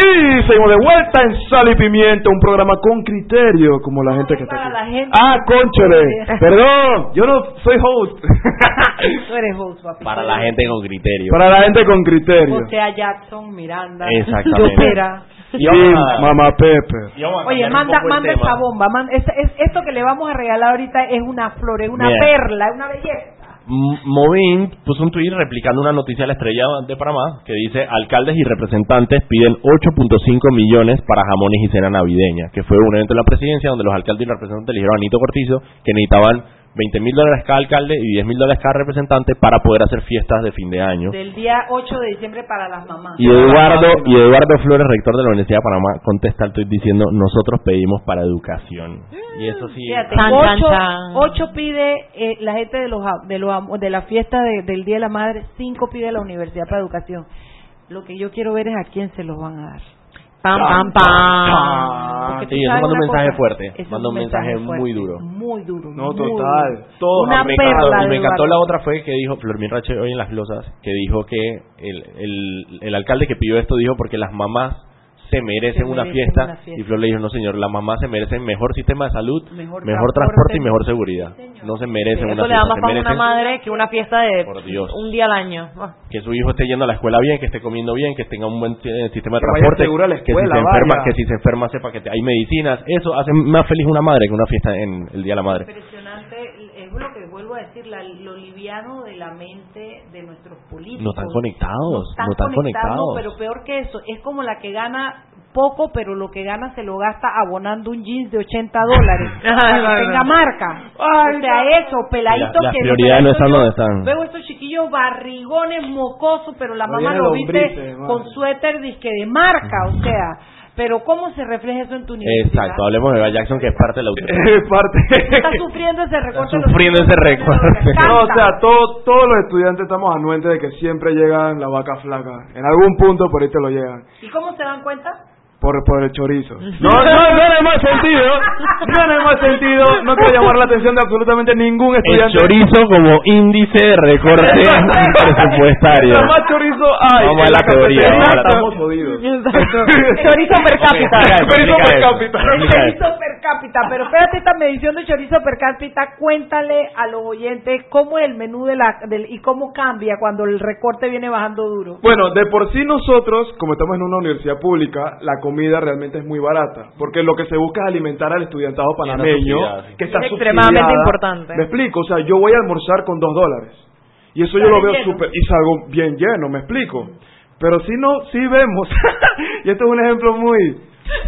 Y seguimos de vuelta en Sal y Pimienta, un programa con criterio, como la gente que está aquí. la gente. Ah, conchole, perdón, yo no soy host. Tú eres host, papi. Para la gente con criterio. Para la gente con criterio. O sea, Jackson, Miranda, Exactamente. Yopera. Sí, mamá Pepe. Oye, manda, manda esa bomba. manda- es- es- esto que le vamos a regalar ahorita es una flor, es una Mira. perla, es una belleza. M- Movin puso un tuit replicando una noticia de la estrella de Panamá que dice alcaldes y representantes piden 8.5 millones para jamones y cena navideña, que fue un evento de la presidencia donde los alcaldes y representantes dijeron a Nito Cortizo que necesitaban 20 mil dólares cada alcalde y 10 mil dólares cada representante para poder hacer fiestas de fin de año. Del día 8 de diciembre para las mamás. Y Eduardo, y Eduardo Flores, rector de la Universidad de Panamá, contesta el tuit diciendo nosotros pedimos para educación. Y eso sí. Fíjate, Chan, ocho, chan, chan. ocho pide eh, la gente de los de los de la fiesta de- del Día de la Madre, cinco pide la Universidad para Educación. Lo que yo quiero ver es a quién se los van a dar. Pam, pam, pam. Sí, eso manda un mensaje cosa, fuerte, manda un mensaje fuerte, muy duro. Muy duro. No, muy total. duro. Todo. Una me encantó, me encantó la otra fue que dijo Flormín Rache hoy en las glosas que dijo que el, el, el alcalde que pidió esto dijo porque las mamás se merecen, Se una, merecen fiesta, una fiesta. y Flor le dijo no señor las mamás se merecen mejor sistema de salud Mejor mejor, transporte. y mejor seguridad no se merecen Eso una le da fiesta más a una merecen madre que una fiesta de Por Dios. un día al año. Ah. que su hijo esté yendo a la escuela bien, que esté comiendo bien, que tenga un buen eh, sistema de transporte, la que, si se enferma, vaya. que si se enferma sepa que te- hay medicinas. Eso hace más feliz una madre que una fiesta en el Día de la Madre. impresionante es lo que vuelvo a decir la- lo liviano de la mente de nuestros políticos. No están conectados, están no están conectados, conectados. pero peor que eso es como la que gana poco pero lo que gana se lo gasta abonando un jeans de 80 dólares para que tenga marca. O sea eso peladitos las que prioridades no están donde están. veo estos chiquillos barrigones mocosos pero la mamá lo viste con suéter disque de marca o sea pero cómo se refleja eso en tu universidad Exacto, hablemos de Eva Jackson que es parte de la. Es parte. está sufriendo ese recorte Está sufriendo ese recorte. No, o sea, todo- todos los estudiantes estamos anuentes de que siempre llegan la vaca flaca. En algún punto por ahí te lo llegan. ¿Y cómo se dan cuenta? Por, por el chorizo. No, no, no en el mal sentido. No en el mal sentido. No quiero llamar la atención de absolutamente ningún El estudiante. chorizo como índice de recorte presupuestario. Mientras más chorizo hay. Vamos a en la teoría, cafetería, vamos a la- Estamos jodidos. Chorizo per cápita. Chorizo per Explica eso, cápita. Chorizo per cápita, pero espérate esta medición de chorizo per cápita, cuéntale a los oyentes cómo es el menú de la del, y cómo cambia cuando el recorte viene bajando duro. Bueno, de por sí nosotros, como estamos en una universidad pública, la comida realmente es muy barata, porque lo que se busca es alimentar al estudiantado panameño, sí. que está Es extremadamente importante. Me explico, o sea, yo voy a almorzar con dos dólares, y eso yo lo veo súper, y salgo bien lleno, me explico. Pero si no, sí vemos, y esto es un ejemplo muy,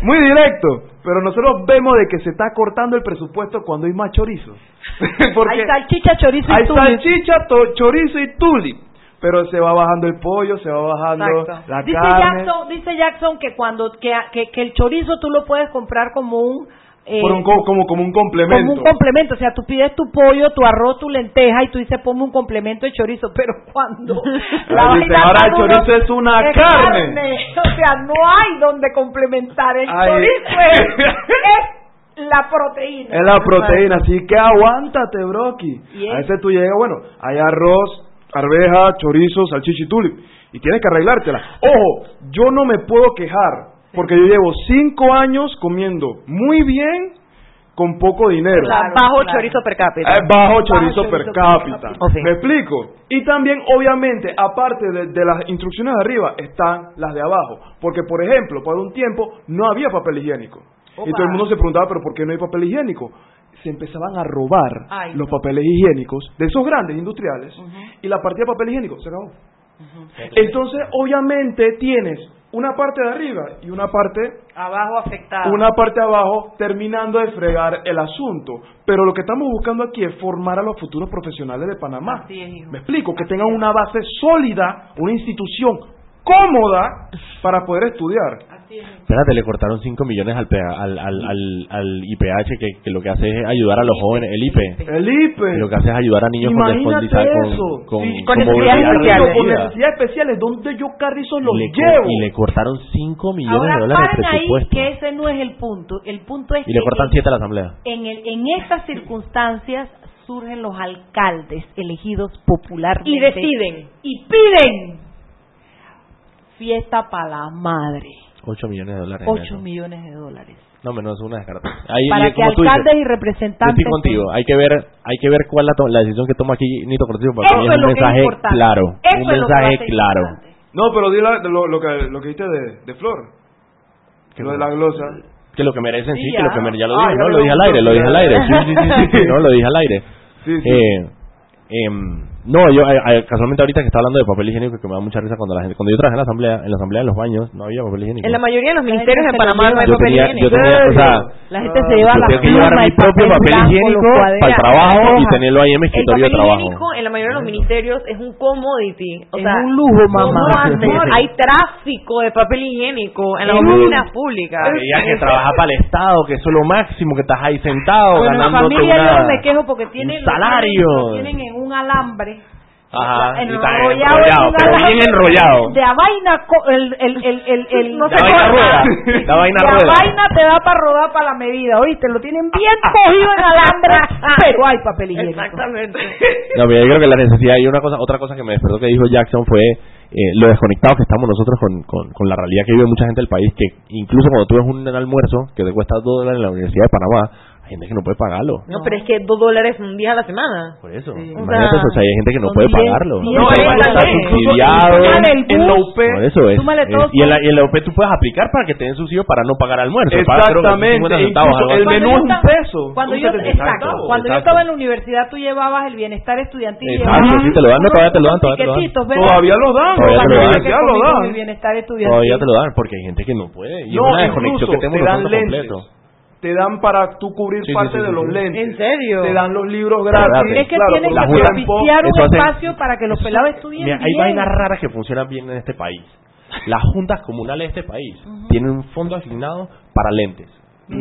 muy directo, pero nosotros vemos de que se está cortando el presupuesto cuando hay más chorizo. Porque hay salchicha, chorizo y hay salchicha, to- chorizo y tulip. Pero se va bajando el pollo, se va bajando Exacto. la dice carne. Jackson, dice Jackson que cuando que, que, que el chorizo tú lo puedes comprar como un eh, por un co- como, como un complemento. como un complemento, o sea, tú pides tu pollo, tu arroz, tu lenteja y tú dices ponme un complemento de chorizo, pero cuando Ah, ahora el chorizo es una carne. o sea, no hay donde complementar el Ay. chorizo es, es la proteína. Es la proteína, así que aguántate, broki. Y es- A veces tú llegas, bueno, hay arroz, arveja, chorizo, salchicha y tulip. Y tienes que arreglártela. Ojo, yo no me puedo quejar, porque yo llevo cinco años comiendo muy bien con poco dinero. Claro, bajo chorizo per cápita. Es bajo chorizo per cápita. ¿Me explico? Y también, obviamente, aparte de, de las instrucciones de arriba, están las de abajo. Porque, por ejemplo, por un tiempo no había papel higiénico. Y todo el mundo se preguntaba, ¿pero por qué no hay papel higiénico? Se empezaban a robar Ay, los no. papeles higiénicos de esos grandes industriales y la partida de papel higiénico se acabó. Entonces, obviamente, tienes una parte de arriba y una parte Abajo afectado. una parte abajo terminando de fregar el asunto. Pero lo que estamos buscando aquí es formar a los futuros profesionales de Panamá. Es. Me explico, que tengan una base sólida, una institución cómoda para poder estudiar. Es. Espérate, le cortaron 5 millones al, PA al, al, al, al IPH, que, que lo que hace es ayudar a los jóvenes, el IPE. El IPE. Y lo que hace es ayudar a niños con Imagínate desfondiza- eso. con, con, Sí, con con necesidades especiales. Con necesidades especiales, donde yo carrizo los le, llevo. y le cortaron 5 millones Ahora de dólares de paren ahí presupuesto. que ese no es el punto. El punto es Y le que cortan en- 7 a la asamblea. en, el, en estas circunstancias surgen los alcaldes elegidos popularmente Y deciden. y piden fiesta para la madre 8 millones de dólares. en 8 eso. millones de dólares No, menos es una descarta. Ahí, para y que tú dices, alcaldes y yo representantes estoy contigo. Hay que ver, hay que ver cuál la, to- la decisión que toma aquí Nito Cortizo porque Eso es es un lo que es mensaje claro, Eso un es que mensaje claro. importante. No, pero di la- lo, lo que, lo que dijiste de, de Flor. Que lo de no. la glosa. Que lo que merecen, sí, Sí, que ya. lo que merecen, ya lo Ah, dije, ya ¿no? lo Lo dije al aire, lo dije al aire. Sí, sí, sí, sí, sí, no, lo dije al aire. Sí, sí. Eh, em, no, yo eh, eh, casualmente ahorita que está hablando de papel higiénico que me da mucha risa cuando la gente cuando yo trabajé en la asamblea, en la asamblea de los baños no había papel higiénico. En la mayoría de los ministerios en Panamá no hay papel higiénico. yo tenía, o sea, la gente se lleva yo la tenía que llevar mi el propio papel higiénico para el trabajo y tenerlo ahí en mi El escritorio de papel trabajo. higiénico en la mayoría de los ministerios es un commodity. O Es sea, un lujo, mamá. Hay tráfico de papel higiénico en las Es oficinas públicas. Creía que trabaja para el Estado, que eso es lo máximo, que estás ahí sentado Bueno, en ganándote familia una, yo no me quejo porque tienen un lo tienen- salario. tienen en un alambre Ajá, en y está enrollado, enrollado, en un pero bien enrollado. de a vaina co- el el el el, el- no La se vaina rueda, la vaina rueda. vaina te da para rodar para la medida oíste lo tienen bien cogido en alambre pero hay papel higiénico Exactamente. No, pero yo creo que la necesidad y una cosa, otra cosa que me despertó que dijo Jackson fue eh, lo desconectados que estamos nosotros con, con, con la realidad que vive mucha gente del país, que incluso cuando tú ves un almuerzo que te cuesta dos dólares en la Universidad de Panamá, gente que no puede pagarlo. No, pero es que dos dólares un día a la semana. Por eso, O imagínate o sea, hay gente que no puede pagarlo. No, dólares. está subsidiado. en la UP. Por eso es. súmale es- todo, y, en la, y en la UP tú puedes aplicar para que te den subsidio para no pagar almuerzo. Pagas, creo que 50 Exactamente. centavos, Incluso algo el menú es un peso. Cuando yo, 75 exacto, cuando yo estaba en la universidad, tú llevabas el bienestar estudiantil. Exacto, sí, te lo dan, no, todavía te lo dan, todavía te lo dan. Todavía lo dan. Todavía te Cuando lo yo dan. que Ya lo comí con dan. el bienestar estudiantil. Todavía te lo dan porque hay gente que no puede. Y No, es una incluso desconexión que tenemos completo. Te dan para tú cubrir Sí, parte sí, de sí, los sí. lentes. ¿En serio? Te dan los libros gratis. Es que claro, tienen que propiciar un espacio para que los pelados estudien Mira, hay bien. vainas raras que funcionan bien en este país. Las juntas comunales de este país tienen un fondo asignado para lentes.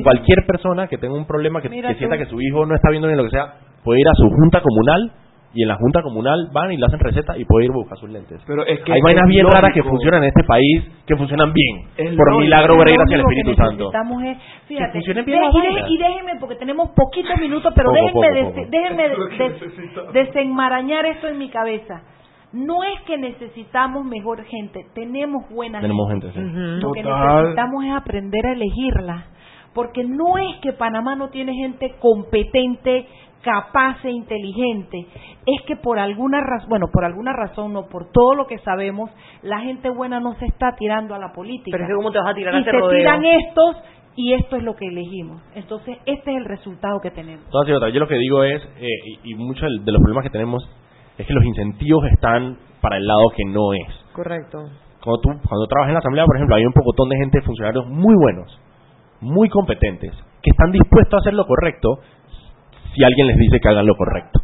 Cualquier persona que tenga un problema, que, que sienta que su hijo no está viendo ni lo que sea, puede ir a su junta comunal y en la junta comunal van y le hacen receta y puede ir a buscar sus lentes. Pero es que hay vainas bien raras que lógico. funcionan en este país, que funcionan bien. Es por lógico. milagro obra y gracia del que Espíritu Santo. necesitamos es, fíjate, funcionen bien de- las y, déjenme, porque tenemos poquitos minutos, pero Poco, déjenme, poco, des- poco. déjenme Es lo que des- necesitamos. desenmarañar esto en mi cabeza. No es que necesitamos mejor gente, tenemos buena Tenemos gente. gente, sí. Lo que Total. necesitamos es aprender a elegirla. porque no es que Panamá no tiene gente competente, capaz e inteligente, es que por alguna razón, bueno, por alguna razón no, por todo lo que sabemos, la gente buena no se está tirando a la política. Pero es que ¿cómo te vas a tirar a y ese se rodeo? tiran estos y esto es lo que elegimos. Entonces, este es el resultado que tenemos. Entonces, yo lo que digo es, eh, y, y muchos de los problemas que tenemos es que los incentivos están para el lado que no es. Correcto. Cuando tú cuando trabajas en la asamblea, por ejemplo, hay un pocotón de gente, funcionarios muy buenos, muy competentes, que están dispuestos a hacer lo correcto si alguien les dice que hagan lo correcto.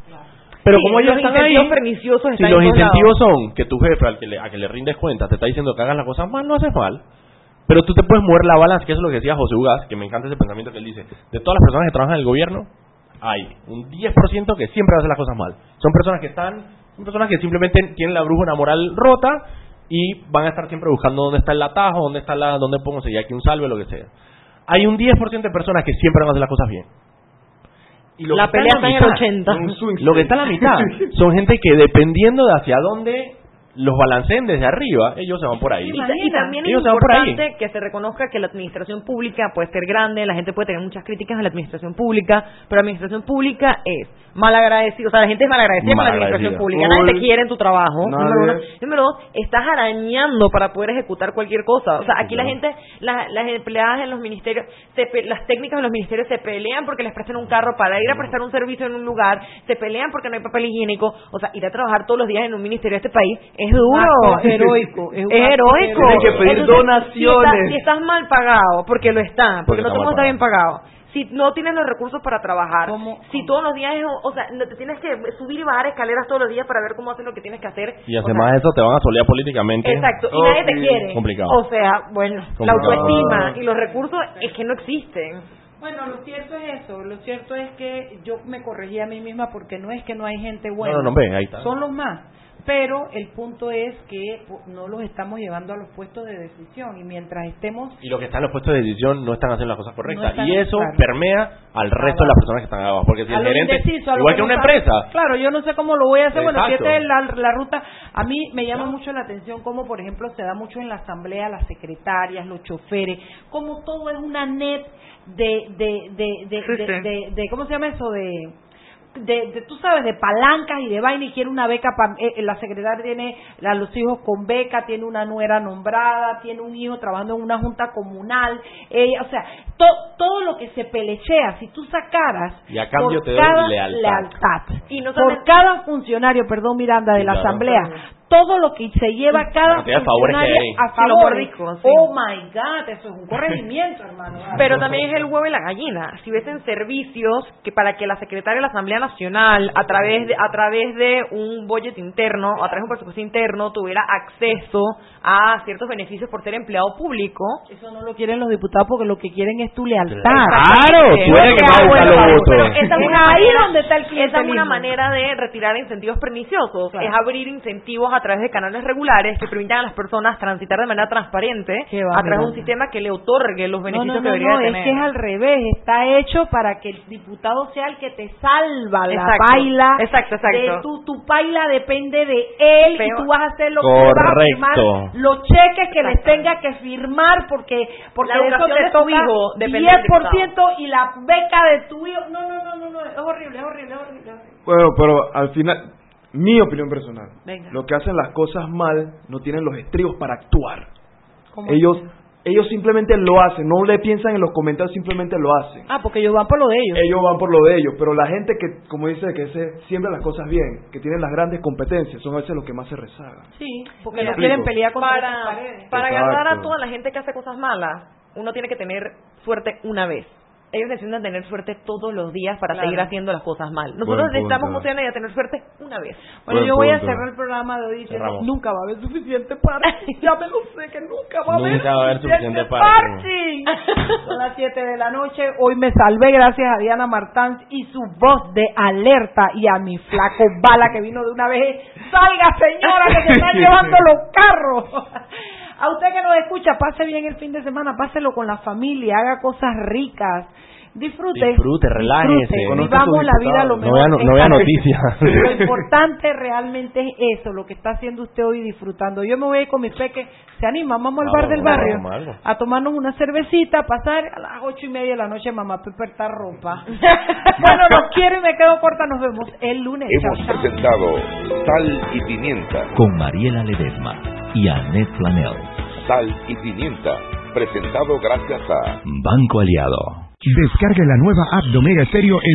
Pero Sí, como ellos los están ahí, si los incentivos son que tu jefe al que le, a que le rindes cuentas te está diciendo que hagas las cosas mal, no haces mal. Pero tú te puedes mover la balanza, que eso es lo que decía José Ugas, que me encanta ese pensamiento que él dice. De todas las personas que trabajan en el gobierno, hay un 10% que siempre hacen las cosas mal. Son personas que están, son personas que simplemente tienen la brújula moral rota y van a estar siempre buscando dónde está el atajo, dónde está la, dónde puedo conseguir aquí un salve, lo que sea. Hay un 10% de personas que siempre van a hacer las cosas bien. Y lo La que pelea está en el mitad, 80. Un swing Lo que está en la mitad son gente que dependiendo de hacia dónde los balanceen desde arriba, ellos se van por ahí. Y, y también es Ellos ahí. importante que se reconozca que la administración pública puede ser grande, la gente puede tener muchas críticas a la administración pública, pero la administración pública es malagradecida, o sea, la gente es malagradecida con la administración pública, nadie te quiere en tu trabajo, número uno. Número dos, estás arañando para poder ejecutar cualquier cosa. O sea, aquí la gente, la- las empleadas en los ministerios, se pe- las técnicas en los ministerios se pelean porque les prestan un carro para ir a prestar un servicio en un lugar, se pelean porque no hay papel higiénico, o sea, ir a trabajar todos los días en un ministerio de este país es duro. acto heroico, es Es, heroico. heroico. Tienen que pedir Entonces, donaciones. Si estás, si estás mal pagado, porque lo está, Porque porque, no está todo el mundo mal está bien pagado. Si no tienes los recursos para trabajar, ¿Cómo? si todos los días, es- o sea, te tienes que subir y bajar escaleras todos los días para ver cómo haces lo que tienes que hacer. Y o además sea, de eso te van a solear políticamente. Exacto, y Oh, nadie te quiere. Complicado. O sea, bueno, la Complicado. autoestima y los recursos es que no existen. Bueno, lo cierto es eso, lo cierto es que yo me corregí a mí misma porque no es que no hay gente buena, No, no, no, ve, ahí está. son los más, pero el punto es que no los estamos llevando a los puestos de decisión y mientras estemos Y los que están en los puestos de decisión no están haciendo las cosas correctas. No y eso claro. permea al resto de las personas que están abajo. Porque si a el gerente, indeciso, igual que no una sabe. empresa, Claro, yo no sé cómo lo voy a hacer. Bueno, si esta es la, la ruta. A mí me llama mucho la atención cómo, por ejemplo, se da mucho en la asamblea las secretarias, los choferes, como todo es una net de, de, de, de, de, de- de- ¿cómo se llama eso? De, de, de, tú sabes, de palancas y de vaina y quiere una beca, pa- eh, la secretaria tiene a los hijos con beca, tiene una nuera nombrada, tiene un hijo trabajando en una junta comunal, ella, o sea, to- todo lo que se pelechea, si tú sacaras Y a cambio por te cada lealtad. lealtad, Y no por cada funcionario, perdón Miranda, de Sí, la claro. asamblea, todo lo que se lleva cada funcionario a Sí, los favores. mordiscos, sí. Oh my God, eso es un corregimiento, hermano. Pero también es el huevo y la gallina. Si ves en servicios que para que la secretaria de la Asamblea Nacional, a través de, a través de un budget interno, o a través de un presupuesto interno, tuviera acceso a ciertos beneficios por ser empleado público, Eso no lo quieren los diputados porque lo que quieren es tu lealtad. Claro, tú eres que a buscar es los votos. Es Es ahí manera- donde está el Esa es una manera de retirar incentivos perniciosos, Claro. es abrir incentivos a través de canales regulares que permitan a las personas transitar de manera transparente va, a través de un sistema que le otorgue los beneficios no, que no, debería no, de es tener. que es al revés, está hecho para que el diputado sea el que te salva la Exacto, paila. exacto, exacto. de tu, tu paila depende de él Pero- y tú vas a hacer lo que vas a firmar, Correcto. los cheques que les tenga que firmar porque porque La educación de tu hijo depende del 10% y la beca de tu hijo. No, no, no, no, no, es horrible, es horrible, es horrible. Bueno, pero al final, mi opinión personal, Venga. lo que hacen las cosas mal no tienen los estribos para actuar. ¿Cómo Ellos ellos simplemente lo hacen, no le piensan en los comentarios, simplemente lo hacen. Ah, porque ellos van por lo de ellos. Ellos van por lo de ellos, pero la gente que, como dice, que se siembra las cosas bien, que tienen las grandes competencias, son a veces los que más se rezagan. Sí, porque no quieren pelear contra para, para Exacto. agarrar a toda la gente que hace cosas malas, uno tiene que tener suerte una vez. Ellos necesitan tener suerte todos los días para Claro. seguir haciendo las cosas mal. Nosotros necesitamos punto. como ciudadanos tener suerte una vez. Bueno, Buen yo voy a cerrar el programa de hoy diciendo, Cerramos. nunca va a haber suficiente party. ya me lo sé que nunca va a haber Nunca va a haber suficiente party. Son las 7 de la noche. Hoy me salvé gracias a Diana Martán y su voz de alerta y a mi flaco bala que vino de una vez. Salga señora que se están llevando los carros. A usted que nos escucha, pase bien el fin de semana, páselo con la familia, haga cosas ricas. Disfrute. Disfrute, relájese. Vivamos la vida lo mejor. No vea no- no vea noticias. Lo importante realmente es eso, lo que está haciendo usted hoy disfrutando. Yo me voy a ir con mis peques, se anima, vamos al bar Vamos, del barrio a tomarnos una cervecita, a pasar a las ocho y media de la noche, mamá está ropa. bueno, los quiero y me quedo corta, nos vemos el lunes. Hemos Chao, chao. presentado Sal y Pimienta. Con Mariela Ledesma y Annette Planel. Sal y Pimienta. Presentado gracias a Banco Aliado. Descarga la nueva app de Omega Stereo en